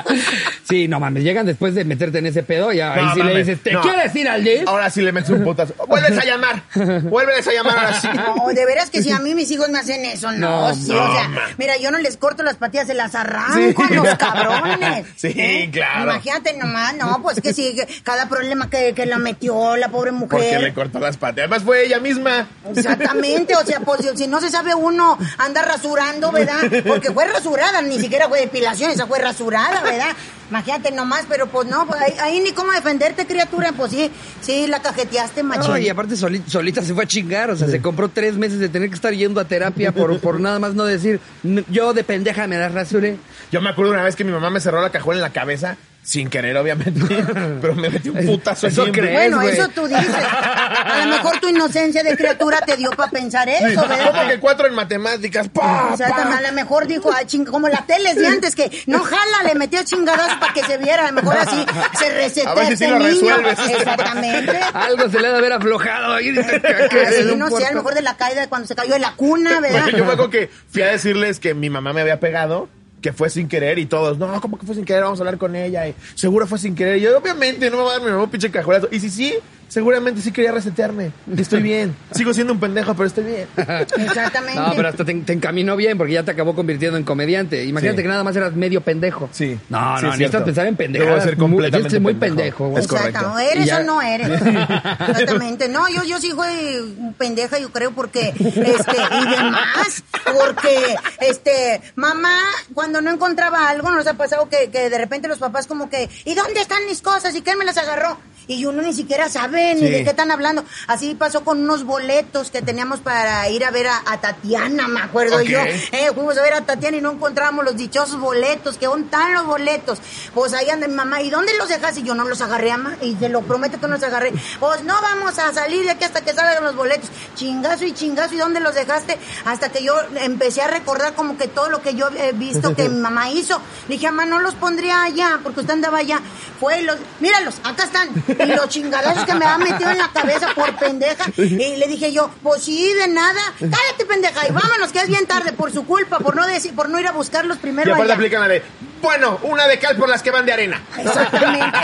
Sí, no mames, llegan después de meterte en ese pedo y ahí No, sí le dices, ¿te no. quieres ir al DIF? Ahora sí le metes un putazo. Vuelves a llamar. Vuelves a llamar ahora sí. No, de veras que si a mí mis hijos me hacen eso, no, No, sí, no, o sea, man. mira, yo no les corto las patillas, se las arranco Sí. a los cabrones. ¿eh? Sí, claro. Imagínate nomás, no, pues que sí, que cada problema que, que la metió la pobre mujer. Porque le cortó las patas. Además fue ella misma. Exactamente, o sea, pues si no se sabe uno, anda rasurando, ¿verdad? Porque fue rasurada, ni siquiera fue depilación, esa fue rasurada, ¿verdad? Imagínate nomás, pero pues no, pues ahí, ahí ni cómo defenderte, criatura, pues sí, sí, la cajeteaste, machín. No, y aparte soli- solita se fue a chingar, o sea, se compró tres meses de tener que estar yendo a terapia por, por nada más no decir, "N- yo de pendeja me das rasure. Yo me acuerdo una vez que mi mamá me cerró la cajuela en la cabeza sin querer, obviamente, pero me metí un putazo Eso en- crees, Bueno, eso tú dices. A lo mejor tu inocencia de criatura te dio para pensar Sí, eso, como ¿verdad? que cuatro en matemáticas, pa, O sea, pa. a lo mejor dijo, "Ay, ching- como la teles de antes, que no jala, le metió chingadas para que se viera. A lo mejor así se resetea A ver si este sí lo niño. resuelves. Exactamente. Algo se le ha de haber aflojado ahí. Así, no sé, a lo mejor de la caída de cuando se cayó de la cuna, ¿verdad? Bueno, yo me acuerdo que fui a decirles que mi mamá me había pegado, que fue sin querer y todos, no, ¿cómo que fue sin querer? Vamos a hablar con ella. Y seguro fue sin querer. Y yo, obviamente, no me va a dar mi un pinche cajolazo. Y si sí, seguramente sí quería resetearme. Estoy bien. Sigo siendo un pendejo, pero estoy bien. Exactamente. No, pero hasta te, te encaminó bien porque ya te acabó convirtiendo en comediante. Imagínate Sí. que nada más eras medio pendejo. Sí. No, Sí, no, es necesitas pensar en pendejo. Debo ser completamente muy pendejo. pendejo. güey. Es correcto. Exacto, ¿eres ya- o no eres? Exactamente. No, yo, yo sí fui pendeja, yo creo, porque, este, y demás, porque, este, mamá, cuando no encontraba algo, nos ha pasado que, que de repente los papás como que, ¿y dónde están mis cosas? ¿Y quién me las agarró? Y uno ni siquiera sabe ni de qué están hablando. Así pasó con unos boletos que teníamos para ir a ver a, a Tatiana, me acuerdo yo. Eh, fuimos a ver a Tatiana y no encontrábamos los dichosos boletos. ¿Qué están los boletos? Pues ahí anda mi mamá. ¿Y dónde los dejaste? Y yo no los agarré, mamá. Y te lo prometo que no los agarré. Pues no vamos a salir de aquí hasta que salgan los boletos. Chingazo y chingazo. ¿Y dónde los dejaste? Hasta que yo empecé a recordar como que todo lo que yo he visto que mi mamá hizo. Le dije, mamá, no los pondría allá porque usted andaba allá. Fue y los, míralos, acá están. Y los chingadazos que me ha metido en la cabeza por pendeja. Y le dije yo, pues sí, de nada. Cállate, pendeja, y vámonos, que es bien tarde por su culpa, por no decir, por no ir a buscarlos Y primero aparte allá. aplican la de, bueno, una de cal por las que van de arena. Exactamente.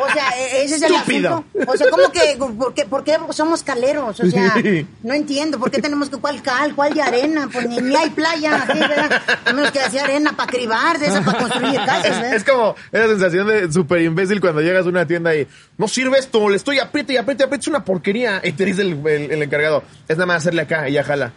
O sea, e- ese es el Estúpido. asunto. O sea, como que, ¿por qué, por qué somos caleros? O sea, Sí. no entiendo. ¿Por qué tenemos que cuál cal, cuál de arena? Pues ni, ni hay playa ¿verdad? A menos que hacía arena para cribar, de esa para construir casas, ¿verdad? Es como esa sensación de súper imbécil cuando llegas a una tienda y no sirve esto, le estoy apriete y apriete y apriete, es una porquería. Y te dice el, el- el encargado, es nada más hacerle acá y ya jala.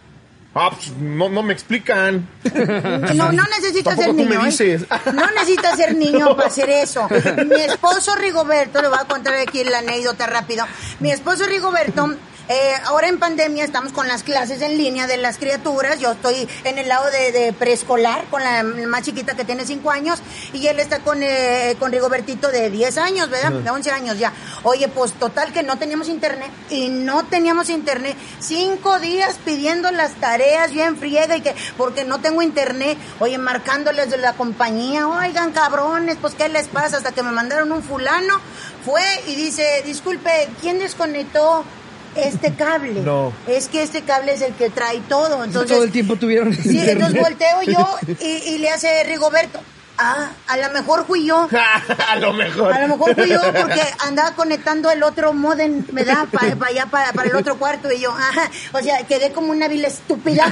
Ah, pues no, no me explican. No, no necesitas ser tú me niño. ¿eh? No necesitas ser niño para hacer eso. Mi esposo Rigoberto, le voy a contar aquí la anécdota rápido. Mi esposo Rigoberto. Eh, ahora en pandemia estamos con las clases en línea de las criaturas. Yo estoy en el lado de, de preescolar con la más chiquita que tiene 5 años y él está con, eh, con Rigobertito de 10 años, ¿verdad? De 11 años ya. Oye, pues total que no teníamos internet y no teníamos internet. Cinco días pidiendo las tareas bien friega y que porque no tengo internet. Oye, marcándoles de la compañía, oigan cabrones, pues qué les pasa hasta que me mandaron un fulano. Fue y dice, disculpe, ¿quién desconectó? Este cable. No. Es que este cable es el que trae todo. Entonces, Todo el tiempo tuvieron. Sí, entonces volteo yo y, y le hace Rigoberto. Ah, a lo mejor fui yo. a lo mejor. A lo mejor fui yo porque andaba conectando el otro modem, ¿verdad? Para allá, para, para el otro cuarto. Y yo, ajá. O sea, quedé como una vil estúpida.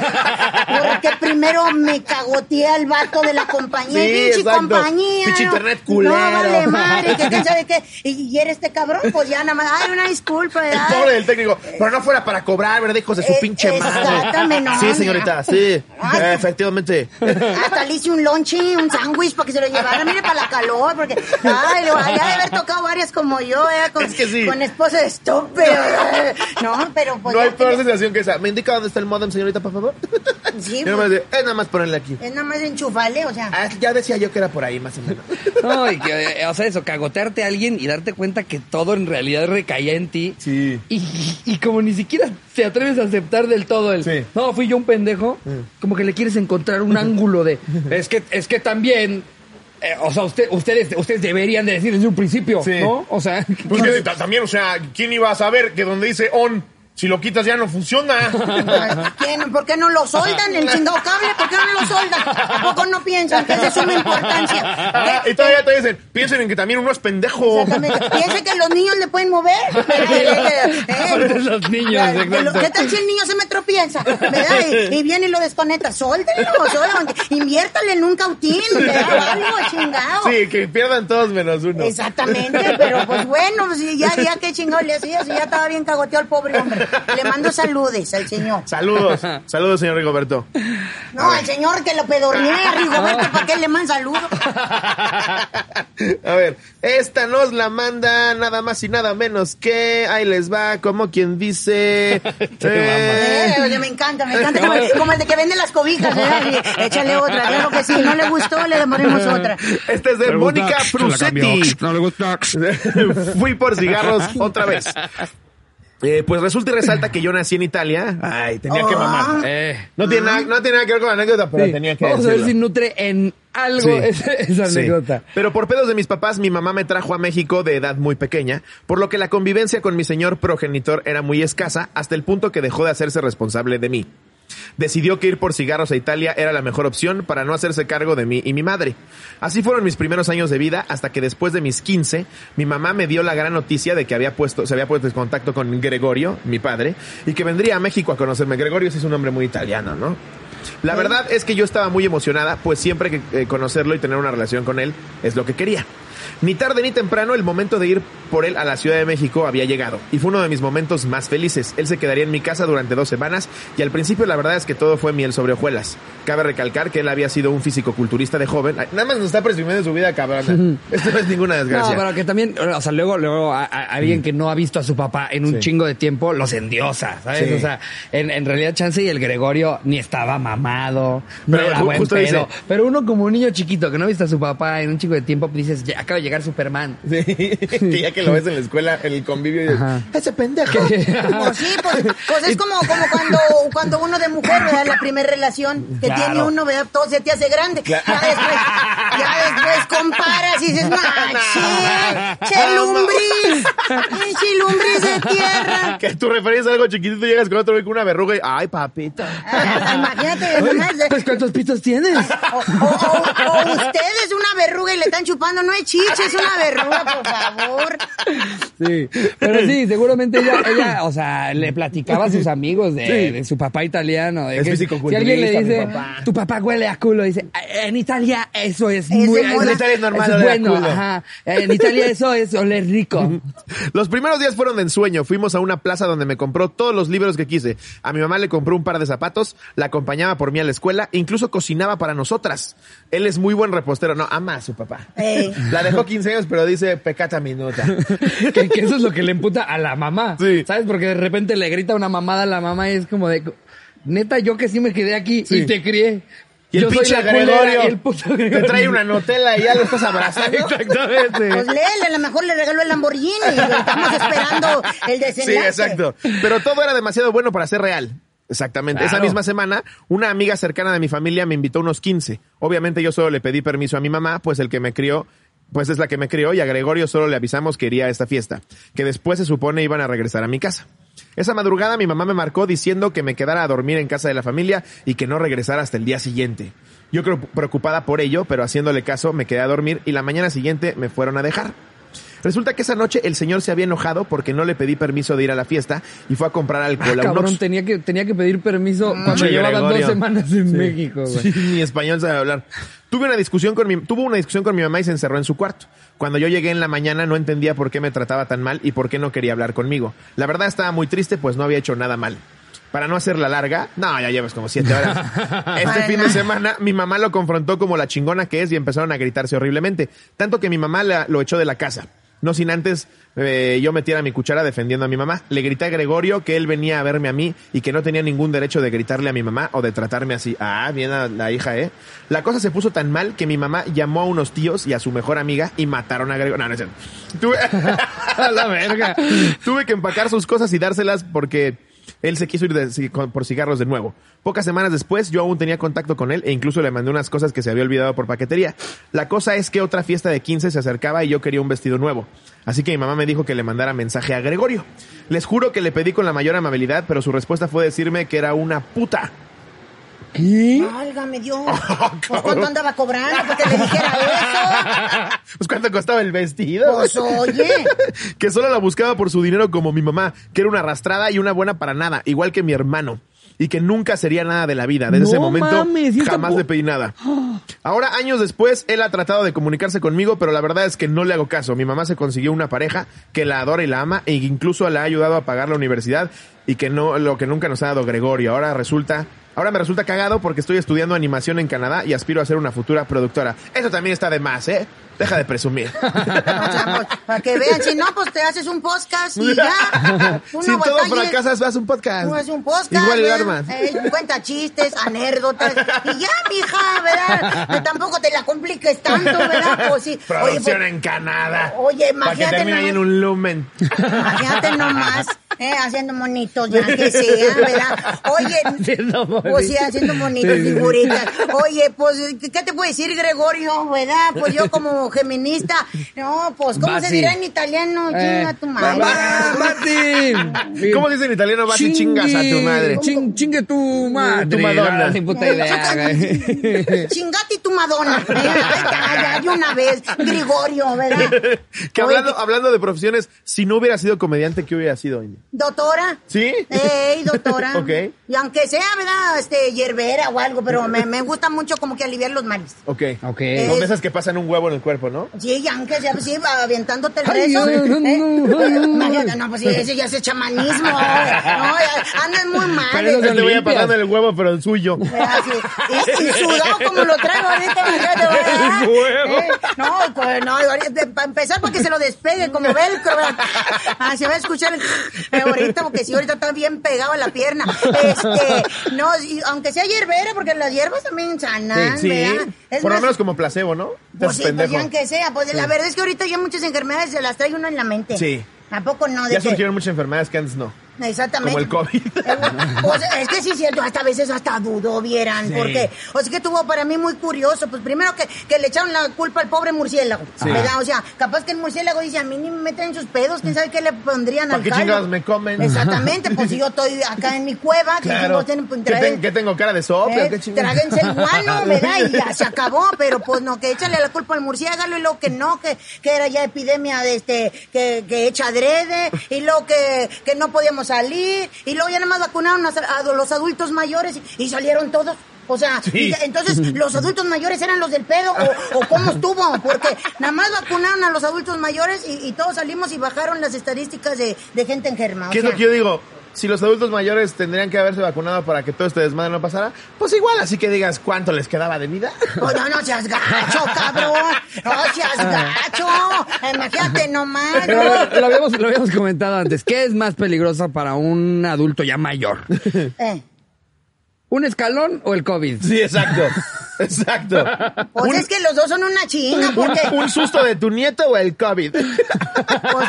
Porque primero me cagoteé al vato de la compañía. Sí, pinche compañía. Pinche internet culero. No, vale madre, que quién sabe qué. Y, y eres este cabrón, pues ya nada más. Ay, una disculpa, El ¿verdad? pobre del técnico. Pero no fuera para cobrar, ¿verdad, hijos de su Eh, pinche madre? exactamente, no, Sí, señorita, sí. Ay. Efectivamente. Hasta le hice un lonche, un sándwich para que se lo llevara, mire, para la calor, porque, ay, le ya de haber tocado varias como yo, eh, con, Es que sí. con esposa de estúpido. eh. No, pero pues. no hay peor sensación que esa. ¿Me indica dónde está el modem, señorita, por favor? Sí, más de, es nada más ponerle aquí. Es nada más enchufarle, o sea. Ah, ya decía yo que era por ahí, más o menos. No, y que, eh, o sea, eso, cagotearte a alguien y darte cuenta que todo en realidad recaía en ti. Sí. Y, y como ni siquiera te atreves a aceptar del todo el. Sí. No, fui yo un pendejo. Como que le quieres encontrar un ángulo de. Es que, es que también. eh, o sea, usted, ustedes, ustedes deberían de decir desde un principio, Sí. ¿no? O sea, Pues que ta- también, o sea, ¿quién iba a saber que donde dice on, si lo quitas ya no funciona? ¿Quién? ¿Por qué no lo soldan el chingado cable? ¿Por qué no lo soldan? ¿A poco no piensan que es de suma importancia? Ah, y todavía te dicen, piensen en que también uno es pendejo. Exactamente. Piensa que los niños le pueden mover. Aparte los niños, exacto. ¿Qué tal si el niño se me tropieza? ¿verdad? Y, y viene y lo desconecta. Sóltenlo, sóltenlo. Inviértale en un cautín, ¿verdad? Algo, chingado. Sí, que pierdan todos menos uno. Exactamente, pero pues bueno, pues ya, ya qué chingado le hacía, si ya estaba bien cagoteado el pobre hombre. Le mando saludes al señor. Saludos, saludos, señor Rigoberto. No, al señor que lo pedorné, Rigoberto, ¿para qué le manda saludos? A ver, esta nos la manda nada más y nada menos que ahí les va, como quien dice. Eh, oye, me encanta, me encanta. Como, el- como el de que vende las cobijas, ¿eh? Sí, Échale otra, claro que sí. No le gustó, le demoremos otra. Este es de Mónica Prusetti. No le gusta. Fui por cigarros otra vez. Eh, pues resulta y resalta que yo nací en Italia. Ay, tenía que Oh. mamar. Eh, No tiene, nada, no tiene nada que ver con la anécdota, pero sí. tenía que Vamos a ver si nutre en algo Sí. esa, esa Sí. anécdota. Pero por pedos de mis papás, mi mamá me trajo a México de edad muy pequeña, por lo que la convivencia con mi señor progenitor era muy escasa, hasta el punto que dejó de hacerse responsable de mí. Decidió que ir por cigarros a Italia era la mejor opción para no hacerse cargo de mí y mi madre. Así fueron mis primeros años de vida hasta que después de mis 15, mi mamá me dio la gran noticia de que había puesto, se había puesto en contacto con Gregorio, mi padre, y que vendría a México a conocerme. Gregorio es un hombre muy italiano, ¿no? La verdad es que yo estaba muy emocionada, pues siempre que eh, conocerlo y tener una relación con él es lo que quería. Ni tarde ni temprano el momento de ir por él a la Ciudad de México había llegado y fue uno de mis momentos más felices. Él se quedaría en mi casa durante dos semanas y al principio la verdad es que todo fue miel sobre hojuelas. Cabe recalcar que él había sido un físico-culturista de joven. Ay, nada más nos está presumiendo su vida, cabrón. Esto no es ninguna No, desgracia. pero que también, o sea, luego, luego a- a- alguien que no ha visto a su papá en un Sí. chingo de tiempo los endiosa, ¿sabes? Sí. O sea, en, en realidad Chance y el Gregorio ni estaba mamado, no Pero era ju- buen pedo. dice- Pero uno como un niño chiquito que no ha visto a su papá en un chingo de tiempo, pues dices, ya acaba de llegar Superman. Sí, que ya que lo ves en la escuela, en el convivio, y Ajá. ese pendejo. Pues sí, pues, pues es como, como cuando, cuando uno de mujer, ¿verdad? La primera relación que Claro. tiene uno, ¿verdad? Todo se te hace grande. Claro. Ya después, ya después comparas y dices, no, che, che Ah, lumbriz, che lumbriz de tierra. Que tu referencia a algo chiquitito llegas con otro con una verruga y, ay, papita. Ah, Imagínate, nomás de- Pues ¿cuántos pitos tienes? o, o, o, o ustedes una verruga y le están chupando, no es chiche, es una verruga, por favor. Sí, pero sí, seguramente ella, ella, o sea, le platicaba a sus amigos de, Sí. de su papá italiano. De Es que si fisicoculturista, alguien le mi dice, papá. tu papá huele a culo, dice, en Italia eso es, Es muy, En Italia es normal eso bueno, ajá. En Italia eso es oler rico. Los primeros días fueron de ensueño. Fuimos a una plaza donde me compró todos los libros que quise. A mi mamá le compró un par de zapatos, la acompañaba por mí a la escuela, incluso cocinaba para nosotras. Él es muy buen repostero. No, ama a su papá. Ey. La dejó 15 años, pero dice pecata minuta. que, que eso es lo que le emputa a la mamá. Sí. ¿Sabes? Porque de repente le grita una mamada a la mamá y es como de, neta, yo que sí me quedé aquí Sí. y te crié. Y el Yo soy pinche la Gregorio y el puto te trae una Nutella y ya lo estás abrazando. Exactamente. Pues léele, a lo mejor le regaló el Lamborghini. Estamos esperando el Sí, desenlace. exacto. Pero todo era demasiado bueno para ser real. Exactamente. Esa misma semana, una amiga cercana de mi familia me invitó a unos 15. Obviamente yo solo le pedí permiso a mi mamá, pues el que me crió, pues es la que me crió y a Gregorio solo le avisamos que iría a esta fiesta, que después se supone iban a regresar a mi casa. Esa madrugada mi mamá me marcó diciendo que me quedara a dormir en casa de la familia y que no regresara hasta el día siguiente. Yo creo preocupada por ello, pero haciéndole caso me quedé a dormir y la mañana siguiente me fueron a dejar. Resulta que esa noche el señor se había enojado porque no le pedí permiso de ir a la fiesta y fue a comprar alcohol a un Cabrón, tenía que, tenía que pedir permiso cuando Che, llevaban dos semanas en México, güey. Sí, ni español sabe hablar. Tuve una discusión con mi, tuvo una discusión con mi mamá y se encerró en su cuarto. Cuando yo llegué en la mañana no entendía por qué me trataba tan mal y por qué no quería hablar conmigo. La verdad estaba muy triste pues no había hecho nada mal. Para no hacerla larga, no, ya llevas como siete horas. Este fin de semana, mi mamá lo confrontó como la chingona que es y empezaron a gritarse horriblemente. Tanto que mi mamá la- lo echó de la casa. No sin antes eh, yo metiera mi cuchara defendiendo a mi mamá. Le grité a Gregorio que él venía a verme a mí y que no tenía ningún derecho de gritarle a mi mamá o de tratarme así. Ah, bien a la hija, ¿eh? La cosa se puso tan mal que mi mamá llamó a unos tíos y a su mejor amiga y mataron a Gregorio. No, no es cierto. Tuve... A la verga. Tuve que empacar sus cosas y dárselas porque él se quiso ir por cigarros de nuevo. Pocas semanas después yo aún tenía contacto con él e incluso le mandé unas cosas que se había olvidado por paquetería. La cosa es que otra fiesta de 15 se acercaba y yo quería un vestido nuevo. Así que mi mamá me dijo que le mandara mensaje a Gregorio. Les juro que le pedí con la mayor amabilidad, pero su respuesta fue decirme que era una puta. ¿Qué? Válgame Dios. Pues cuánto andaba cobrando porque le dijera Pues cuánto costaba el vestido. eso. Pues oye. que solo la buscaba por su dinero como mi mamá, que era una arrastrada y una buena para nada, igual que mi hermano. Y que nunca sería nada de la vida. Desde No ese momento mames, ¿y esta jamás le pedí nada. Ahora, años después, él ha tratado de comunicarse conmigo, pero la verdad es que no le hago caso. Mi mamá se consiguió una pareja que la adora y la ama, e incluso le ha ayudado a pagar la universidad y que no lo que nunca nos ha dado Gregorio. Ahora resulta, ahora me resulta cagado porque estoy estudiando animación en Canadá y aspiro a ser una futura productora. Eso también está de más, ¿eh? Deja de presumir. O sea, pues, para que vean, si no, pues te haces un podcast y ya. Tú si todo fracasas, haz un podcast. No es un podcast. Igual el ¿verdad? armas. Eh, cuenta chistes, anécdotas. Y ya, mija, ¿verdad? Que tampoco te la compliques tanto, ¿verdad? Pues sí. Oye, Producción pues, en Canadá. Oye, Para que imagínate termine ahí en un lumen. Imagínate nomás, eh, haciendo monitos, ya que sea, ¿verdad? Oye, Haciendo pues sí, haciendo monitos, figuritas. Oye, pues, ¿qué te puedo decir, Gregorio, verdad? Pues yo como geminista, no, pues, ¿cómo se dirá en italiano? Chinga Eh, tu madre. ¡Ah, Martín! ¿Cómo dice en italiano? Vas y chingas a tu madre. Ching- chingue tu madre. Tu Madonna. No, Sin puta idea. Chingati tu Madonna. Eh, ay, ya, una vez. Gregorio, ¿verdad? Que Oye, hablando, hablando de profesiones, si no hubiera sido comediante, ¿qué hubiera sido, India? Doctora. ¿Sí? Ey, doctora. Ok. Y aunque sea, ¿verdad? Este, hierbera o algo, pero me, me gusta mucho como que aliviar los males. Ok. Ok. Eh, Son de esas que pasan un huevo en el cuerpo, ¿no? Sí, y aunque sea, pues, sí, avientándote el rezo. ay, ¿eh? no, no. No, pues sí, ese ya es chamanismo. No, ya andas muy mal. Pero eh. eso Yo te voy a pasando el huevo, pero el suyo. y sudado como lo traigo ¿Eh? No, pues no, para empezar para que se lo despegue como velcro. Ah, se va a escuchar el- eh, ahorita, porque sí, ahorita está bien pegado a la pierna. Este, no, y aunque sea hierbera, porque las hierbas también sanan, Sí, ¿verdad? Es por lo menos como placebo, ¿no? Pues sí, pues aunque sea, pues la verdad es que ahorita ya muchas enfermedades se las trae uno en la mente. Sí. ¿A poco no? De Ya que- surgieron muchas enfermedades que antes no. Exactamente. Como el COVID. Eh, Pues es que sí es cierto, hasta a veces hasta dudo, vieran, Sí. porque, o sea que tuvo para mí muy curioso, pues primero que, que le echaron la culpa al pobre murciélago, Sí. ¿verdad? O sea, capaz que el murciélago dice, a mí ni me meten en sus pedos, quién sabe qué le pondrían ¿Para al qué chingados me comen? Exactamente, pues si yo estoy acá en mi cueva, que tengo, ¿Qué, ten- qué tengo cara de sopa? eh, ¿Qué tráguense el guano, ¿verdad? Y ya se acabó, pero pues no, que échale la culpa al murciélago y luego que no, que, que era ya epidemia de este, que, que hecha adrede, y luego que, que no podíamos salir, y luego ya nada más vacunaron a, a los adultos mayores y, y salieron todos. O sea, Sí. y- entonces los adultos mayores eran los del pedo, o, o cómo estuvo, porque nada más vacunaron a los adultos mayores y, y todos salimos y bajaron las estadísticas de, de gente enferma. o ¿Qué es lo que yo digo? Si los adultos mayores tendrían que haberse vacunado para que todo este desmadre no pasara, pues igual, así que digas cuánto les quedaba de vida. Oh, no, no seas gacho, cabrón. No seas gacho. Imagínate nomás. Pero ¿no? lo habíamos, lo habíamos comentado antes. ¿Qué es más peligroso para un adulto ya mayor? Eh, ¿Un escalón o el COVID? Sí, exacto. Exacto. pues Un- es que los dos son una chinga, porque. ¿Un susto de tu nieto o el COVID? pues,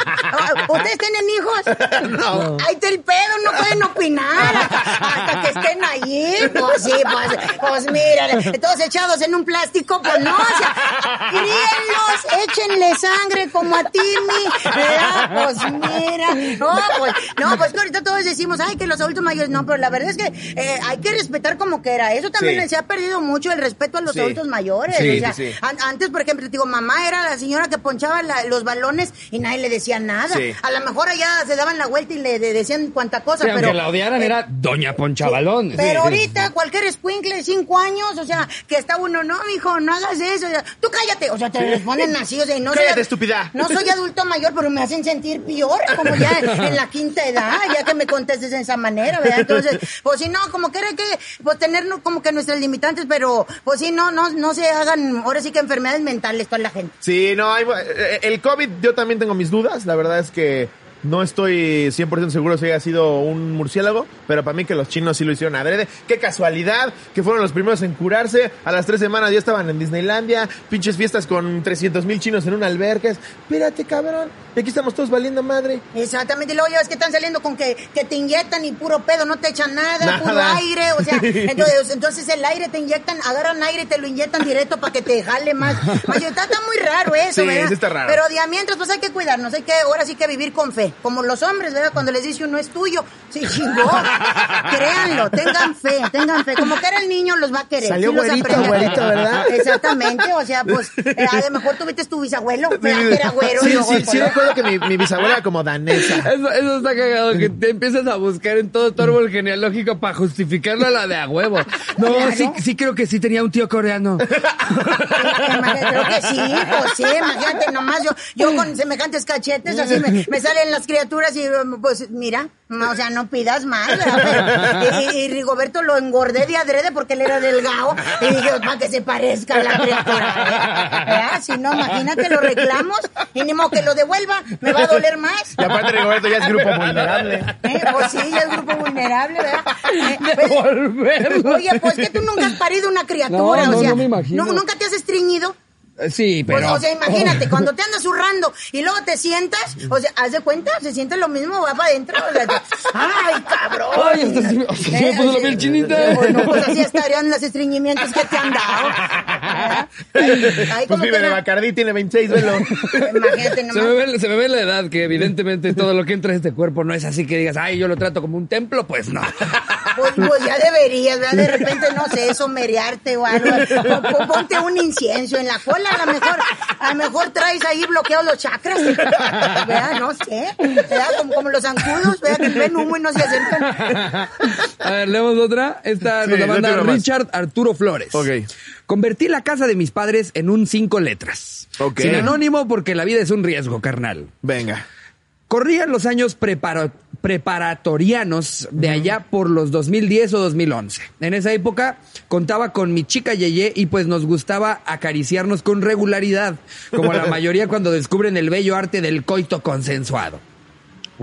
¿Ustedes tienen hijos? No. Ahí está el pedo, no pueden opinar hasta, que estén allí. Pues sí, pues, pues mira, todos echados en un plástico, pues no, o sea, críenlos, échenle sangre como a Timmy, ¿verdad? Pues mira, no, pues, no, pues que ahorita todos decimos, ay, que los adultos mayores, no, pero la verdad es que eh, hay que respetar como que era. Eso también Sí. se ha perdido mucho el respeto a los Sí. adultos mayores. Sí, o sea, sí, sí. an- antes, por ejemplo, te digo, mamá era la señora que ponchaba la- los balones y nadie le decía nada. A lo mejor allá se daban la vuelta y le de- decían cuánta cosa, Sí, pero... aunque la odiaran eh, era Doña Ponchabalón. pero ahorita cualquier escuincle de cinco años, o sea, que está uno, no, mijo, no hagas eso, o sea, tú cállate, o sea, te responden así, o sea, no Cállate, soy, estúpida. No soy adulto mayor, pero me hacen sentir peor, como ya en la quinta edad, ya que me contestes de esa manera, ¿verdad? Entonces, pues si no, como que era que, pues tener como que nuestras limitantes, pero pues sí, no, no, no se hagan, ahora sí que enfermedades mentales toda la gente. Sí, no, hay- eh, el COVID yo también tengo mis dudas. La verdad es que no estoy 100% seguro si haya sido un murciélago, pero para mí que los chinos sí lo hicieron adrede. Qué casualidad que fueron los primeros en curarse. A las tres semanas ya estaban en Disneylandia, pinches fiestas con 300 mil chinos en una alberca. Espérate, cabrón. Y aquí estamos todos valiendo madre. Exactamente, y luego ya ves que están saliendo con que, que te inyectan y puro pedo, no te echan nada, Nada. puro aire, o sea, entonces, entonces el aire te inyectan, agarran aire y te lo inyectan directo para que te jale más. más está, está muy raro eso, Sí, ¿verdad? sí está raro. Pero de a mientras, pues hay que cuidarnos, hay que, ahora sí que vivir con fe, como los hombres, ¿verdad? Cuando les dice uno es tuyo, sí, chingó. créanlo, tengan fe, tengan fe. Como que era el niño, los va a querer. Salió sí los güerito, querer. ¿verdad? Exactamente, o sea, pues, eh, a lo mejor tuviste tu bisabuelo, ¿verdad? que era güero. y Sí, luego sí, sí recuerdo que mi, mi bisabuela era como danesa. Eso, eso está cagado, que te empiezas a buscar en todo tu árbol genealógico para justificarlo a la de a huevo. No, Claro. sí, sí creo que sí tenía un tío coreano. Creo que sí, pues sí, imagínate nomás, yo, yo con semejantes cachetes, así me, me salen las criaturas y pues mira, o sea, no pidas más, y, y Rigoberto lo engordé de adrede porque él era delgado y dije, para que se parezca a la criatura, ¿verdad? Si no, imagínate, lo reclamos y ni modo que lo devuelva, me va a doler más. Y aparte Rigoberto ya es grupo vulnerable. ¿Eh? Pues sí, ya es grupo vulnerable, ¿verdad? Eh, pues- Devolverlo. Oye, pues que tú nunca has parido una criatura, No, no, o sea, no me imagino. nu- nunca te has estreñido. Eh, Sí, Pues, pero... o sea, imagínate, cuando te andas zurrando y luego te sientas, o sea, haz de cuenta, se siente lo mismo, va para adentro. o sea, ¡Ay, cabrón! Ay, hasta se me- hasta se me puso la piel chinita. Bueno, pues así estarían los estreñimientos que te han dado. Ahí Pues vive de Bacardí, tiene 26, velo. Imagínate Se nomás. me, ve, se me ve la edad, que evidentemente todo lo que entra en este cuerpo no es así que digas, ay, yo lo trato como un templo, pues no. Pues, pues ya deberías, ¿verdad? De repente, no sé, somerearte o algo. O- o ponte un incienso en la cola, a lo mejor, a lo mejor traes ahí bloqueados los chakras. ¿Verdad? No sé. ¿Verdad? Como, como los zancudos, ¿verdad? Que ven humo y no se acercan. A ver, leemos otra. Esta Sí, nos la manda más. Richard Arturo Flores. Ok. Convertí la casa de mis padres en un cinco letras. Ok. Sin anónimo porque la vida es un riesgo, carnal. Venga. Corrían los años prepara- preparatorianos de allá por los 2010 o 2011. En esa época contaba con mi chica Yeye y pues nos gustaba acariciarnos con regularidad, como la mayoría cuando descubren el bello arte del coito consensuado.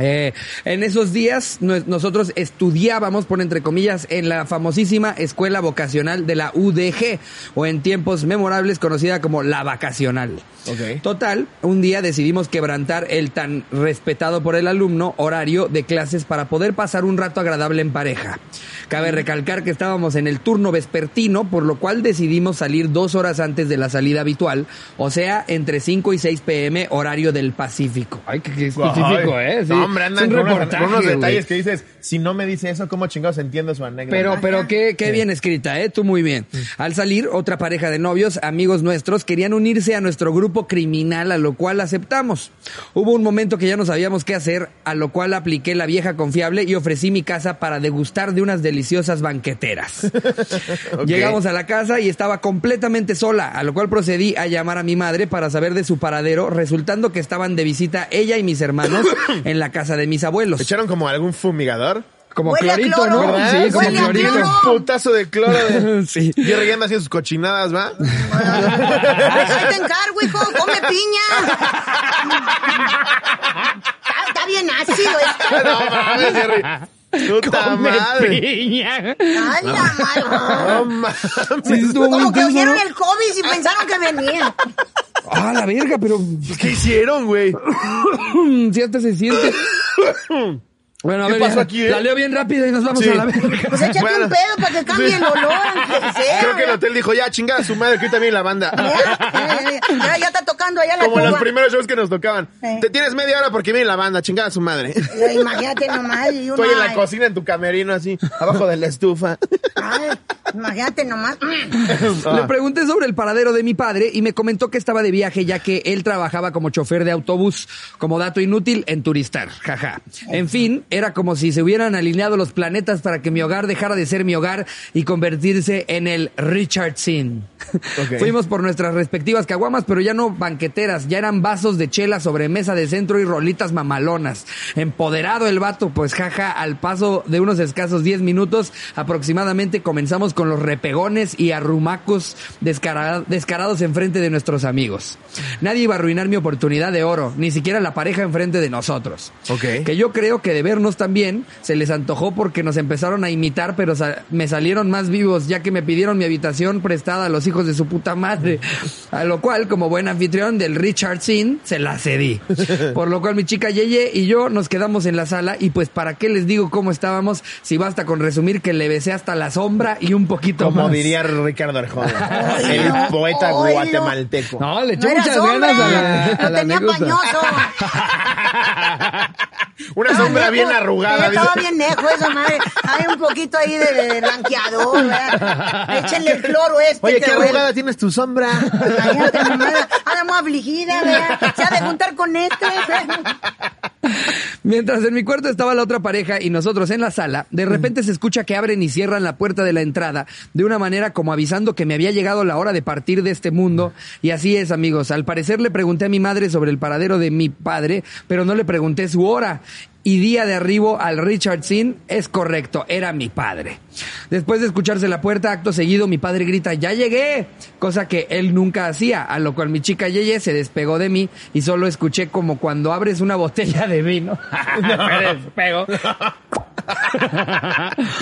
Eh, en esos días nosotros estudiábamos, por entre comillas, en la famosísima escuela vocacional de la UDG, o en tiempos memorables conocida como la vacacional. Total, un día decidimos quebrantar el tan respetado por el alumno horario de clases para poder pasar un rato agradable en pareja. Cabe recalcar que estábamos en el turno vespertino, por lo cual decidimos salir dos horas antes de la salida habitual, o sea, entre 5 y 6 pm horario del Pacífico. Ay, qué, qué específico, Ay. ¿eh? Sí. Hombre, andan con unos, con detalles que dices, si no me dice eso, ¿cómo chingados entiendo su anécdota? Pero, pero qué, qué bien escrita, ¿eh? Tú muy bien. Al salir, otra pareja de novios, amigos nuestros, querían unirse a nuestro grupo criminal, a lo cual aceptamos. Hubo un momento que ya no sabíamos qué hacer, a lo cual apliqué la vieja confiable y ofrecí mi casa para degustar de unas deliciosas banqueteras. Llegamos a la casa y estaba completamente sola, a lo cual procedí a llamar a mi madre para saber de su paradero, resultando que estaban de visita ella y mis hermanos en la casa de mis abuelos. ¿Echaron como algún fumigador? Como Huele a clorito, cloro, ¿no? ¿Verdad? Sí, como Huele a clorito. Un putazo de cloro. De... Sí. Y rellena haciendo sus cochinadas, ¿va? Ahí te encargo, hijo, come piña. Está, está bien ácido esto. no mames. Puta Come madre. piña. La madre. No mames. Como que oyeron el COVID y pensaron que venía. Ah, la verga, pero ¿Qué hicieron, güey? si hasta se siente. Bueno, a ¿Qué ver, pasó ya, aquí, eh? la leo bien rápido y nos vamos Sí. a la verga. Pues échate Bueno. un pedo para que cambie el olor, aunque sea. Creo que el hotel dijo, ya, chingada su madre, que hoy también la banda. Ya, ya, ya está tocando allá la Como los tuba. primeros shows que nos tocaban. Sí. Te tienes media hora porque viene la banda, chingada su madre. Eh, Imagínate nomás. Y uno, Estoy en la cocina, en tu camerino, así, abajo de la estufa. ay, imagínate nomás. Le pregunté sobre el paradero de mi padre y me comentó que estaba de viaje ya que él trabajaba como chofer de autobús, como dato inútil en Turistar, jaja. En fin, era como si se hubieran alineado los planetas para que mi hogar dejara de ser mi hogar y convertirse en el Richard Sin. Ok. Fuimos por nuestras respectivas caguamas, pero ya no banqueteras, ya eran vasos de chela sobre mesa de centro y rolitas mamalonas. Empoderado el vato, pues jaja, al paso de unos escasos 10 minutos aproximadamente comenzamos con los repegones y arrumacos descara- descarados enfrente de nuestros amigos. Nadie iba a arruinar mi oportunidad de oro, ni siquiera la pareja enfrente de nosotros. Que yo creo que de vernos también se les antojó porque nos empezaron a imitar, pero sa- me salieron más vivos ya que me pidieron mi habitación prestada a los hijos de su puta madre. A lo cual, como buen anfitrión del Richard Sin, se la cedí. Por lo cual mi chica Yeye y yo nos quedamos en la sala y pues para qué les digo cómo estábamos si basta con resumir que le besé hasta la sombra y un poquito Como más. diría Ricardo Arjona, el poeta oilo. guatemalteco. No, le echó No muchas sombra, ganas a la, a lo la tenía anécdota. pañoso. Una Estaba sombra bien arrugada, Estaba dice. bien nejo esa madre. Hay un poquito ahí de, de blanqueador, ¿verdad? Échenle el cloro este. Oye, qué huele. arrugada tienes tu sombra. Mamá, anda muy afligida, ¿verdad? Se ha de juntar con este. Mientras en mi cuarto estaba la otra pareja y nosotros en la sala, de repente se escucha que abren y cierran la puerta de la entrada de una manera como avisando que me había llegado la hora de partir de este mundo. Y así es, amigos. Al parecer le pregunté a mi madre sobre el paradero de mi padre, pero no le pregunté su hora. Y día de arribo al Richard Sin es correcto, era mi padre. Después de escucharse la puerta, acto seguido, mi padre grita, ¡ya llegué! Cosa que él nunca hacía, a lo cual mi chica Yeye se despegó de mí y solo escuché como cuando abres una botella de vino. Me despego.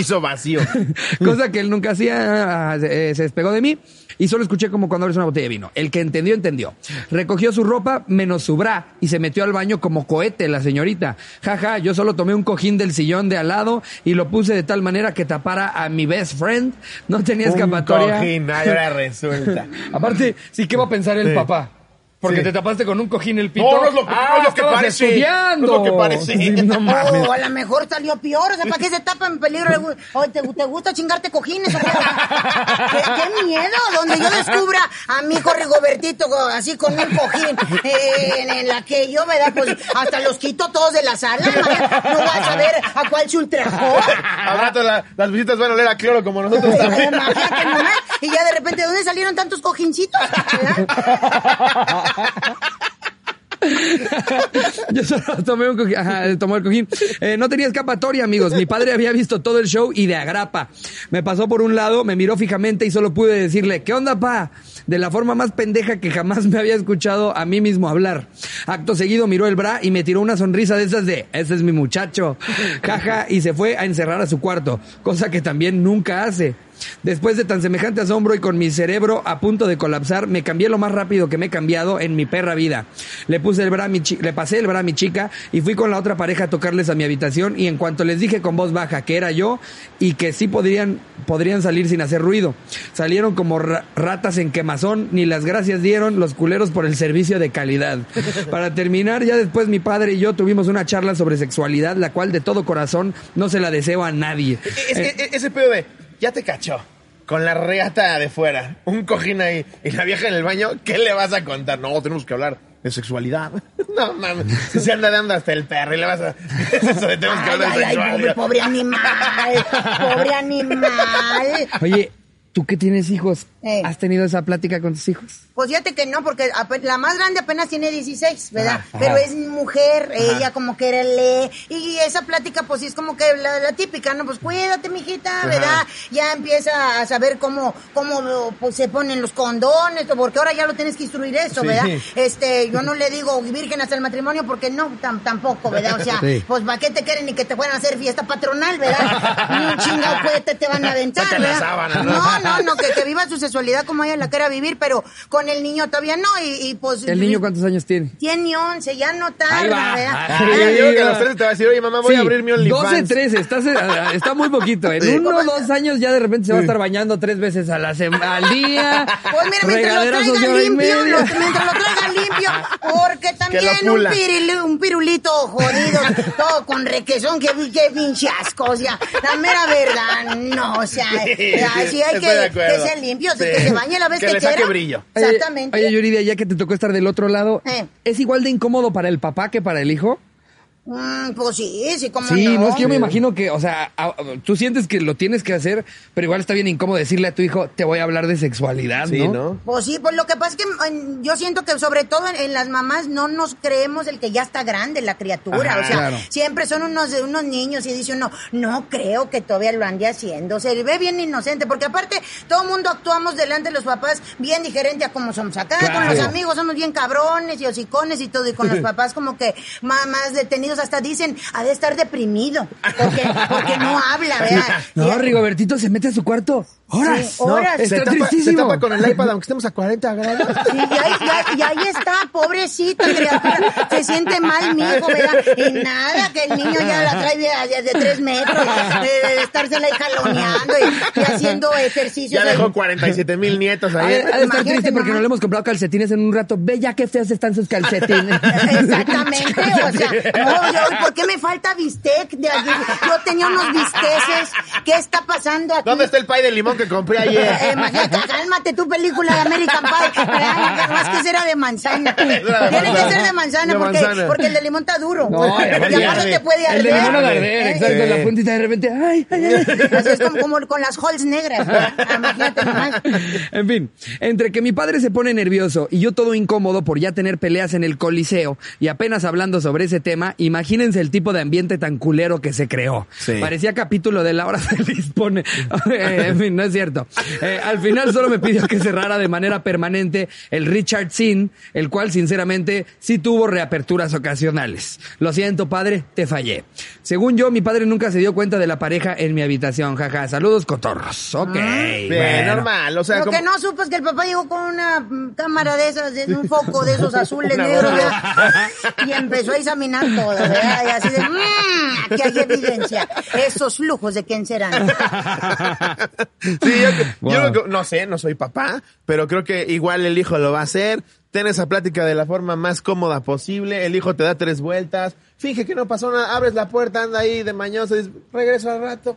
Hizo vacío. Cosa que él nunca hacía, se, eh, se despegó de mí y solo escuché como cuando abres una botella de vino. El que entendió, entendió. Recogió su ropa menos su bra y se metió al baño como cohete la señorita. Jaja, yo solo tomé un cojín del sillón de al lado y lo puse de tal manera que tapara a mi best friend. No tenía escapatoria. Un cojín, ahora resulta. Aparte, sí, ¿qué va a pensar el Sí. papá? Porque Sí. te tapaste con un cojín el pito. No, no es lo que- ah, no es lo que parece. estudiando. No es lo que parece. Sí, no mames. O a lo mejor salió peor, o sea, ¿para qué se tapa en peligro? Oye, ¿te, te gusta chingarte cojines o qué? ¿Qué, qué miedo, donde yo descubra a mi hijo Rigobertito go- así con un cojín eh, en, en la que yo, ¿verdad? Pues hasta los quito todos de la sala, no vas a ver a cuál se ultrajó. Al rato la- las visitas van a oler a cloro como nosotros también. Imagínate nomás, y ya de repente, ¿de dónde salieron tantos cojincitos? ¿Verdad? Yo solo tomé un cojín. El cojín. Eh, no tenía escapatoria, amigos. Mi padre había visto todo el show y de agrapa. Me pasó por un lado, me miró fijamente y solo pude decirle, ¿qué onda, pa? De la forma más pendeja que jamás me había escuchado a mí mismo hablar. Acto seguido miró el bra y me tiró una sonrisa de esas de, ese es mi muchacho. Jaja, y se fue a encerrar a su cuarto, cosa que también nunca hace. Después de tan semejante asombro y con mi cerebro a punto de colapsar, me cambié lo más rápido que me he cambiado en mi perra vida. Le puse el bra a mi chi- le pasé el bra a mi chica y fui con la otra pareja a tocarles a mi habitación y en cuanto les dije con voz baja que era yo y que sí podrían podrían salir sin hacer ruido. Salieron como ra- ratas en quemazón, ni las gracias dieron los culeros por el servicio de calidad. Para terminar, ya después mi padre y yo tuvimos una charla sobre sexualidad, la cual de todo corazón no se la deseo a nadie. Es e- ese pedo de, ya te cachó. Con la reata de fuera, un cojín ahí y la vieja en el baño, ¿qué le vas a contar? No, tenemos que hablar de sexualidad. No mames, si se anda dando hasta el perro y le vas a. ¿Qué es eso de tenemos que Ay, hablar de ay, ay, pobre, sexualidad? pobre animal, pobre animal. Oye, tú que tienes hijos, Eh. ¿has tenido esa plática con tus hijos? Pues fíjate que no, porque la más grande apenas tiene 16, ¿verdad? Ajá, ajá. Pero es mujer, ella como que lee. Y esa plática, pues sí es como que la, la típica, ¿no? Pues cuídate, mijita, ¿verdad? Ya empieza a saber cómo, cómo pues, se ponen los condones, porque ahora ya lo tienes que instruir eso, Sí. ¿verdad? Este, yo no le digo virgen hasta el matrimonio porque no, tam- tampoco, ¿verdad? O sea, Sí. pues ¿para qué te quieren ni que te fueran a hacer fiesta patronal, ¿verdad? Ni un chingado cohete te van a aventar, ¿verdad? sábana, ¿no? no, no, no, que, que viva su sexualidad como ella la quiera vivir, pero con el niño todavía no, y, y pues... ¿El niño cuántos años tiene? Tiene 11, ya no Ahí tarda, va. ¿verdad? Ah, Sí. yo digo que a los tres te va a decir, oye, mamá, voy Sí, a abrir mi OnlyFans. 12, 13, estás, eh, está muy poquito. En Sí. uno o dos años ya de repente se va a estar bañando tres veces a la al día. Pues mira, mientras lo traiga limpio, lo- mientras lo traiga limpio, porque también un, un pirulito jodido, todo con requesón, que, que pinche asco, o sea, la mera verdad, no, o sea, así hay estoy de que, acuerdo. que ser limpio, Sí. que se bañe la vez Que que, le saque quiera. brillo. Oye, Exactamente. Oye, Yuridia, ya que te tocó estar del otro lado, Eh. ¿es igual de incómodo para el papá que para el hijo? Mm, pues sí, sí, como Sí, no, no. es que yo me imagino que, o sea, a- tú sientes que lo tienes que hacer, pero igual está bien incómodo decirle a tu hijo, te voy a hablar de sexualidad, Sí, ¿no? ¿no? Pues sí, pues lo que pasa es que mm, yo siento que sobre todo en, en las mamás no nos creemos el que ya está grande la criatura. Ajá, o sea, claro. siempre son unos, unos niños y dice uno, no creo que todavía lo ande haciendo. Se ve bien inocente, porque aparte todo el mundo actuamos delante de los papás bien diferente a como somos acá. Con los amigos somos bien cabrones y hocicones y todo, y con los papás como que más, más detenidos hasta dicen, ha de estar deprimido, porque, porque no habla, ¿verdad? No, Rigobertito se mete a su cuarto. Horas. Sí, horas. Está se, tapa, se tristísimo. tapa con el iPad aunque estemos a 40 grados. Sí, y ahí, y ahí- y ahí está, pobrecito, criatura. Se siente mal mi hijo, ¿verdad? Y nada, que el niño ya la trae de, de- de tres metros, de, de estársela ahí jaloneando y, y haciendo ejercicios. Ya dejó 47 mil nietos ahí. ha de estar Imagínate triste porque no le hemos comprado calcetines en un rato. Ve ya qué feos están sus calcetines. Exactamente, o sea, no, yo, ¿por qué me falta bistec? De aquí? Yo tenía unos bisteces. ¿Qué está pasando aquí? ¿Dónde está el pay de limón que compré ayer? Eh, imagínate, cálmate tu película de American Pie. Más que será de manzana. Tiene que ser de manzana, De porque, manzana. porque el de limón está duro. No, y aparte te puede El de arder. limón a arder, Eh, exacto, eh. la puntita de repente, ay, ay, ay. Así es como, como con las halls negras. ¿verdad? Imagínate nomás. En fin, entre que mi padre se pone nervioso y yo todo incómodo por ya tener peleas en el coliseo y apenas hablando sobre ese tema, imagínense el tipo de ambiente tan culero que se creó. Sí. Parecía capítulo de La Hora Feliz, pone. Eh, en fin, no es cierto. Eh, al final solo me pidió que cerrara de manera permanente el Richard Sin, el cual sinceramente sí tuvo reaperturas ocasionales. Lo siento, padre, te fallé. Según yo, mi padre nunca se dio cuenta de la pareja en mi habitación, jaja. Saludos, cotorros. Ok. Bien, bueno. normal. O sea, Lo como- que no supo es que el papá llegó con una cámara de esas, de un foco de esos azules y empezó a examinar todo, ¿verdad? Y así de, mmm, aquí hay evidencia. Esos flujos de quién serán. sí, yo, yo Wow. no sé, no soy papá, pero creo que igual el hijo lo va a hacer. Ten esa plática de la forma más cómoda posible. El hijo te da tres vueltas. Finge que no pasó nada. Abres la puerta, anda ahí de mañoso. Dices, regreso al rato.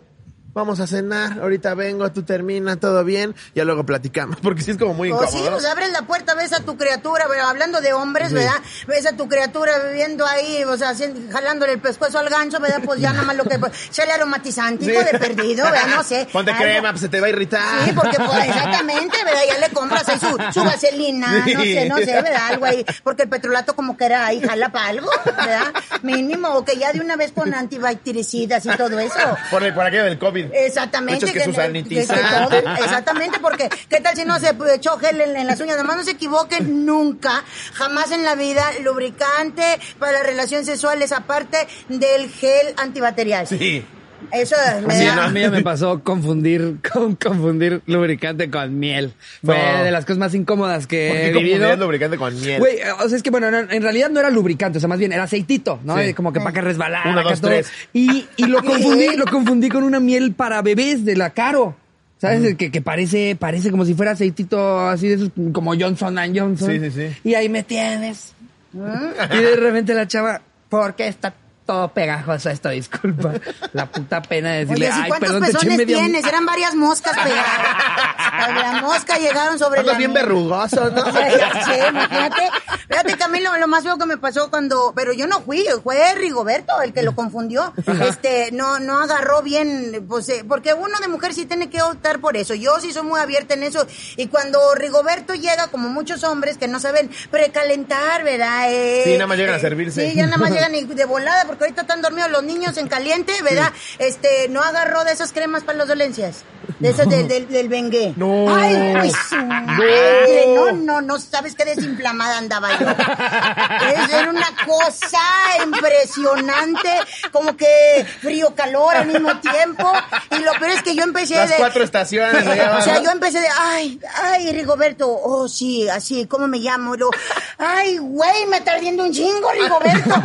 Vamos a cenar. Ahorita vengo, tú termina, todo bien. Ya luego platicamos. Porque sí es como muy O incómodo. Oh, sí, pues abres la puerta, ves a tu criatura, pero hablando de hombres, ¿verdad? Ves a tu criatura viviendo ahí, o sea, jalándole el pescuezo al gancho, ¿verdad? Pues ya nada más lo que... Pues, el aromatizante, Sí. de perdido, ¿verdad? No sé. Ponte crema, pues se te va a irritar. Sí, porque pues, exactamente, ¿verdad? Ya le compras ahí su, su vaselina, no sé, no sé, ¿verdad? Algo ahí, porque el petrolato como que era ahí, jala para algo, ¿verdad? Mínimo, o que ya de una vez con antibactericidas y todo eso. Por, por aquello del COVID. Exactamente. Muchos que exactamente, porque ¿qué tal si no se echó gel en, en las uñas? Además, no se equivoquen nunca, jamás en la vida, lubricante para las relaciones sexuales, aparte del gel antibacterial. Sí. Eso me Sí, da- no, a mí ya me pasó confundir, con, confundir lubricante con miel. Fue No. de las cosas más incómodas ¿Por que qué he vivido. lubricante con miel? Güey, o sea, es que bueno, no, en realidad no era lubricante, o sea, más bien era aceitito, ¿no? Sí. Como que para que resbalara. Uno, dos, tres. Y, y lo confundí, lo confundí con una miel para bebés de la Caro. ¿Sabes? Que, que parece, parece como si fuera aceitito así de esos, como Johnson and Johnson. Sí, sí, sí. Y ahí me tienes. Y de repente la chava, ¿por qué está todo pegajoso esto? Disculpa. La puta pena de decirle, Oye, ¿sí ay, ¿cuántos perdón, te eché pezones media... tienes? Eran varias moscas pegadas. La mosca llegaron sobre Andas la bien verrugoso, ¿no? Sé, imagínate. Fíjate que a mí lo, lo más feo que me pasó cuando, pero yo no fui, fue Rigoberto el que lo confundió. Este, no, no agarró bien, pues, eh, porque uno de mujer sí tiene que optar por eso. Yo sí soy muy abierta en eso. Y cuando Rigoberto llega, como muchos hombres que no saben precalentar, ¿verdad? Eh, Sí, nada más llegan a servirse. Sí, ya nada más llegan de volada, porque ahorita están dormidos los niños en caliente, ¿verdad? Este, no agarró de esas cremas para las dolencias. De esas del, del, del Bengué. No. Ay, pues su madre. No, no, no sabes qué desinflamada andaba yo. Es- Era una cosa impresionante, como que frío, calor al mismo tiempo. Y lo peor es que yo empecé Las de. cuatro estaciones O sea, yo empecé de, ay, ay, Rigoberto, oh, sí, así, ¿cómo me llamo? Lo, ay, güey, me está ardiendo un chingo, Rigoberto.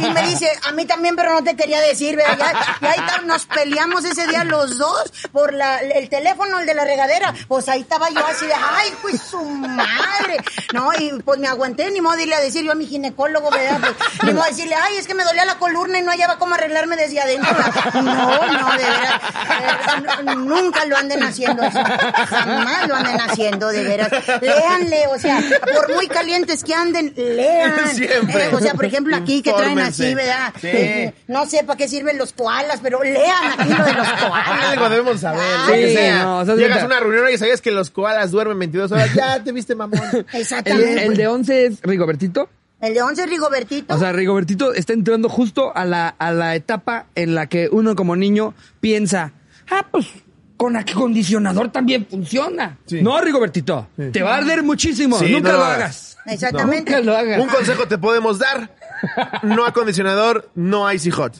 Y me dice, a mí también, pero no te quería decir, ¿verdad? Ya- Y ahí está, nos peleamos ese día los dos por la, el teléfono, el de la regadera. Pues ahí estaba yo así de, ay, pues su madre. No, y pues me aguanté, ni modo de irle a decir yo a mi ginecólogo, ¿verdad? Pues, ni modo de decirle, ay, es que me dolía la columna y no hallaba cómo arreglarme desde adentro. No, no, de veras. nunca lo anden haciendo eso. Jamás lo anden haciendo, de veras. Léanle, o sea, por muy calientes que anden, lean. Siempre. Eh, o sea, por ejemplo, aquí que traen así, ¿verdad? Sí. No sé para qué sirven los koalas, pero lean aquí lo de los koalas. Algo debemos saber, Ah, lo que Sí, sea. no, o sea, Llegas a una reunión y sabías que los koalas duermen 22 horas. Ya te viste, mamón. Exactamente. el de 11 es Rigobertito. El de 11 Rigobertito. O sea, Rigobertito está entrando justo a la, a la etapa en la que uno como niño piensa, ah, pues con acondicionador también funciona. Sí. No, Rigobertito, te va a arder muchísimo. Sí, Nunca no lo lo hagas. Exactamente. Nunca lo hagas. Un consejo te podemos dar. No acondicionador, no icy hot.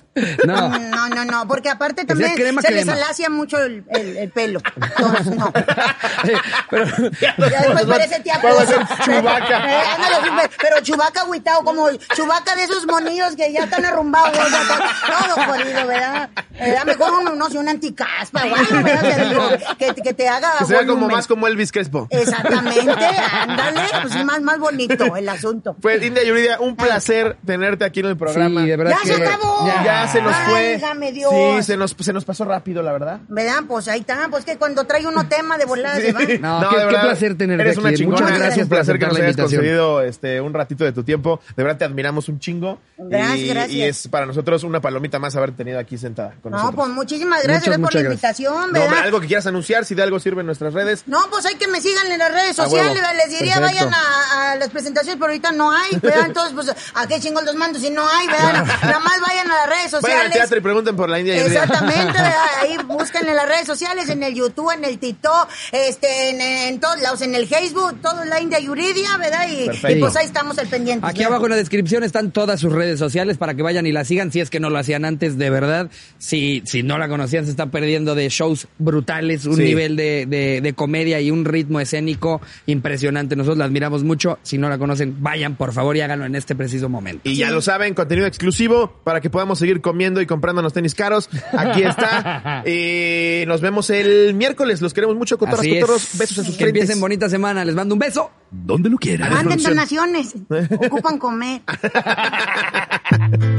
No. No, no, no, porque aparte sea también crema, se les alacia mucho el, el- el pelo. Entonces, no. Pero, Ya después parece tía Chewbacca. Eh, ándale, sí, pe- pero chubaca agüitado, como chubaca de esos monillos que ya están arrumbados, todo jodido, ¿verdad? ¿Verdad? Mejor uno, no sé, un anticaspa o algo, ¿verdad? Que, que, te haga Que se vea como más como Elvis Crespo. Exactamente, ándale, pues sí, más, más bonito el asunto. Pues, India Yuridia, un placer tenerte aquí en el programa. Sí, de verdad ¡Ya que- se acabó! ya. Ya se nos fue. Válgame Dios. Sí, se nos, se nos pasó rápido, la verdad. ¿Verdad? Pues ahí está, pues que cuando trae uno tema de volada se va. No, qué- de qué verdad, placer tenerte Eres una aquí. chingona. Muchas gracias un por placer que nos hayas invitación. concedido este, un ratito de tu tiempo. De verdad te admiramos un chingo. Gracias, y, gracias. Y es para nosotros una palomita más haber tenido aquí sentada con No, nosotros. pues muchísimas gracias Muchas, por muchas la invitación, No, algo que quieras anunciar, si de algo sirven nuestras redes. No, pues hay que me sigan en las redes sociales, les diría Perfecto. vayan a, a las presentaciones, pero ahorita no hay, ¿verdad? Entonces, pues, ¿a qué chingos los mando si no hay, ¿verdad? Nada más vayan a las redes Vayan sociales. al teatro y pregunten por la India y. Exactamente, ¿verdad? ahí busquen en las redes sociales, en el YouTube, en el TikTok, este, en, en todos lados, en el Facebook, todo la India Yuridia, ¿verdad? Y, y pues ahí estamos al pendiente. Aquí abajo en la descripción están todas sus redes sociales para que vayan y la sigan si es que no lo hacían antes, de verdad. Si, si no la conocían, se están perdiendo de shows brutales, un Sí. nivel de, de- de comedia y un ritmo escénico impresionante. Nosotros la admiramos mucho. Si no la conocen, vayan por favor y háganlo en este preciso momento. Y ya lo saben, contenido exclusivo para que podamos seguir comiendo y comprándonos tenis caros. Aquí está. y nos vemos el miércoles. Los queremos mucho, cotorras, Así es. cotorros. Besos en sus Que frentes. empiecen bonita semana. Les mando un beso. Donde lo quiera. Manden donaciones, ocupan comer.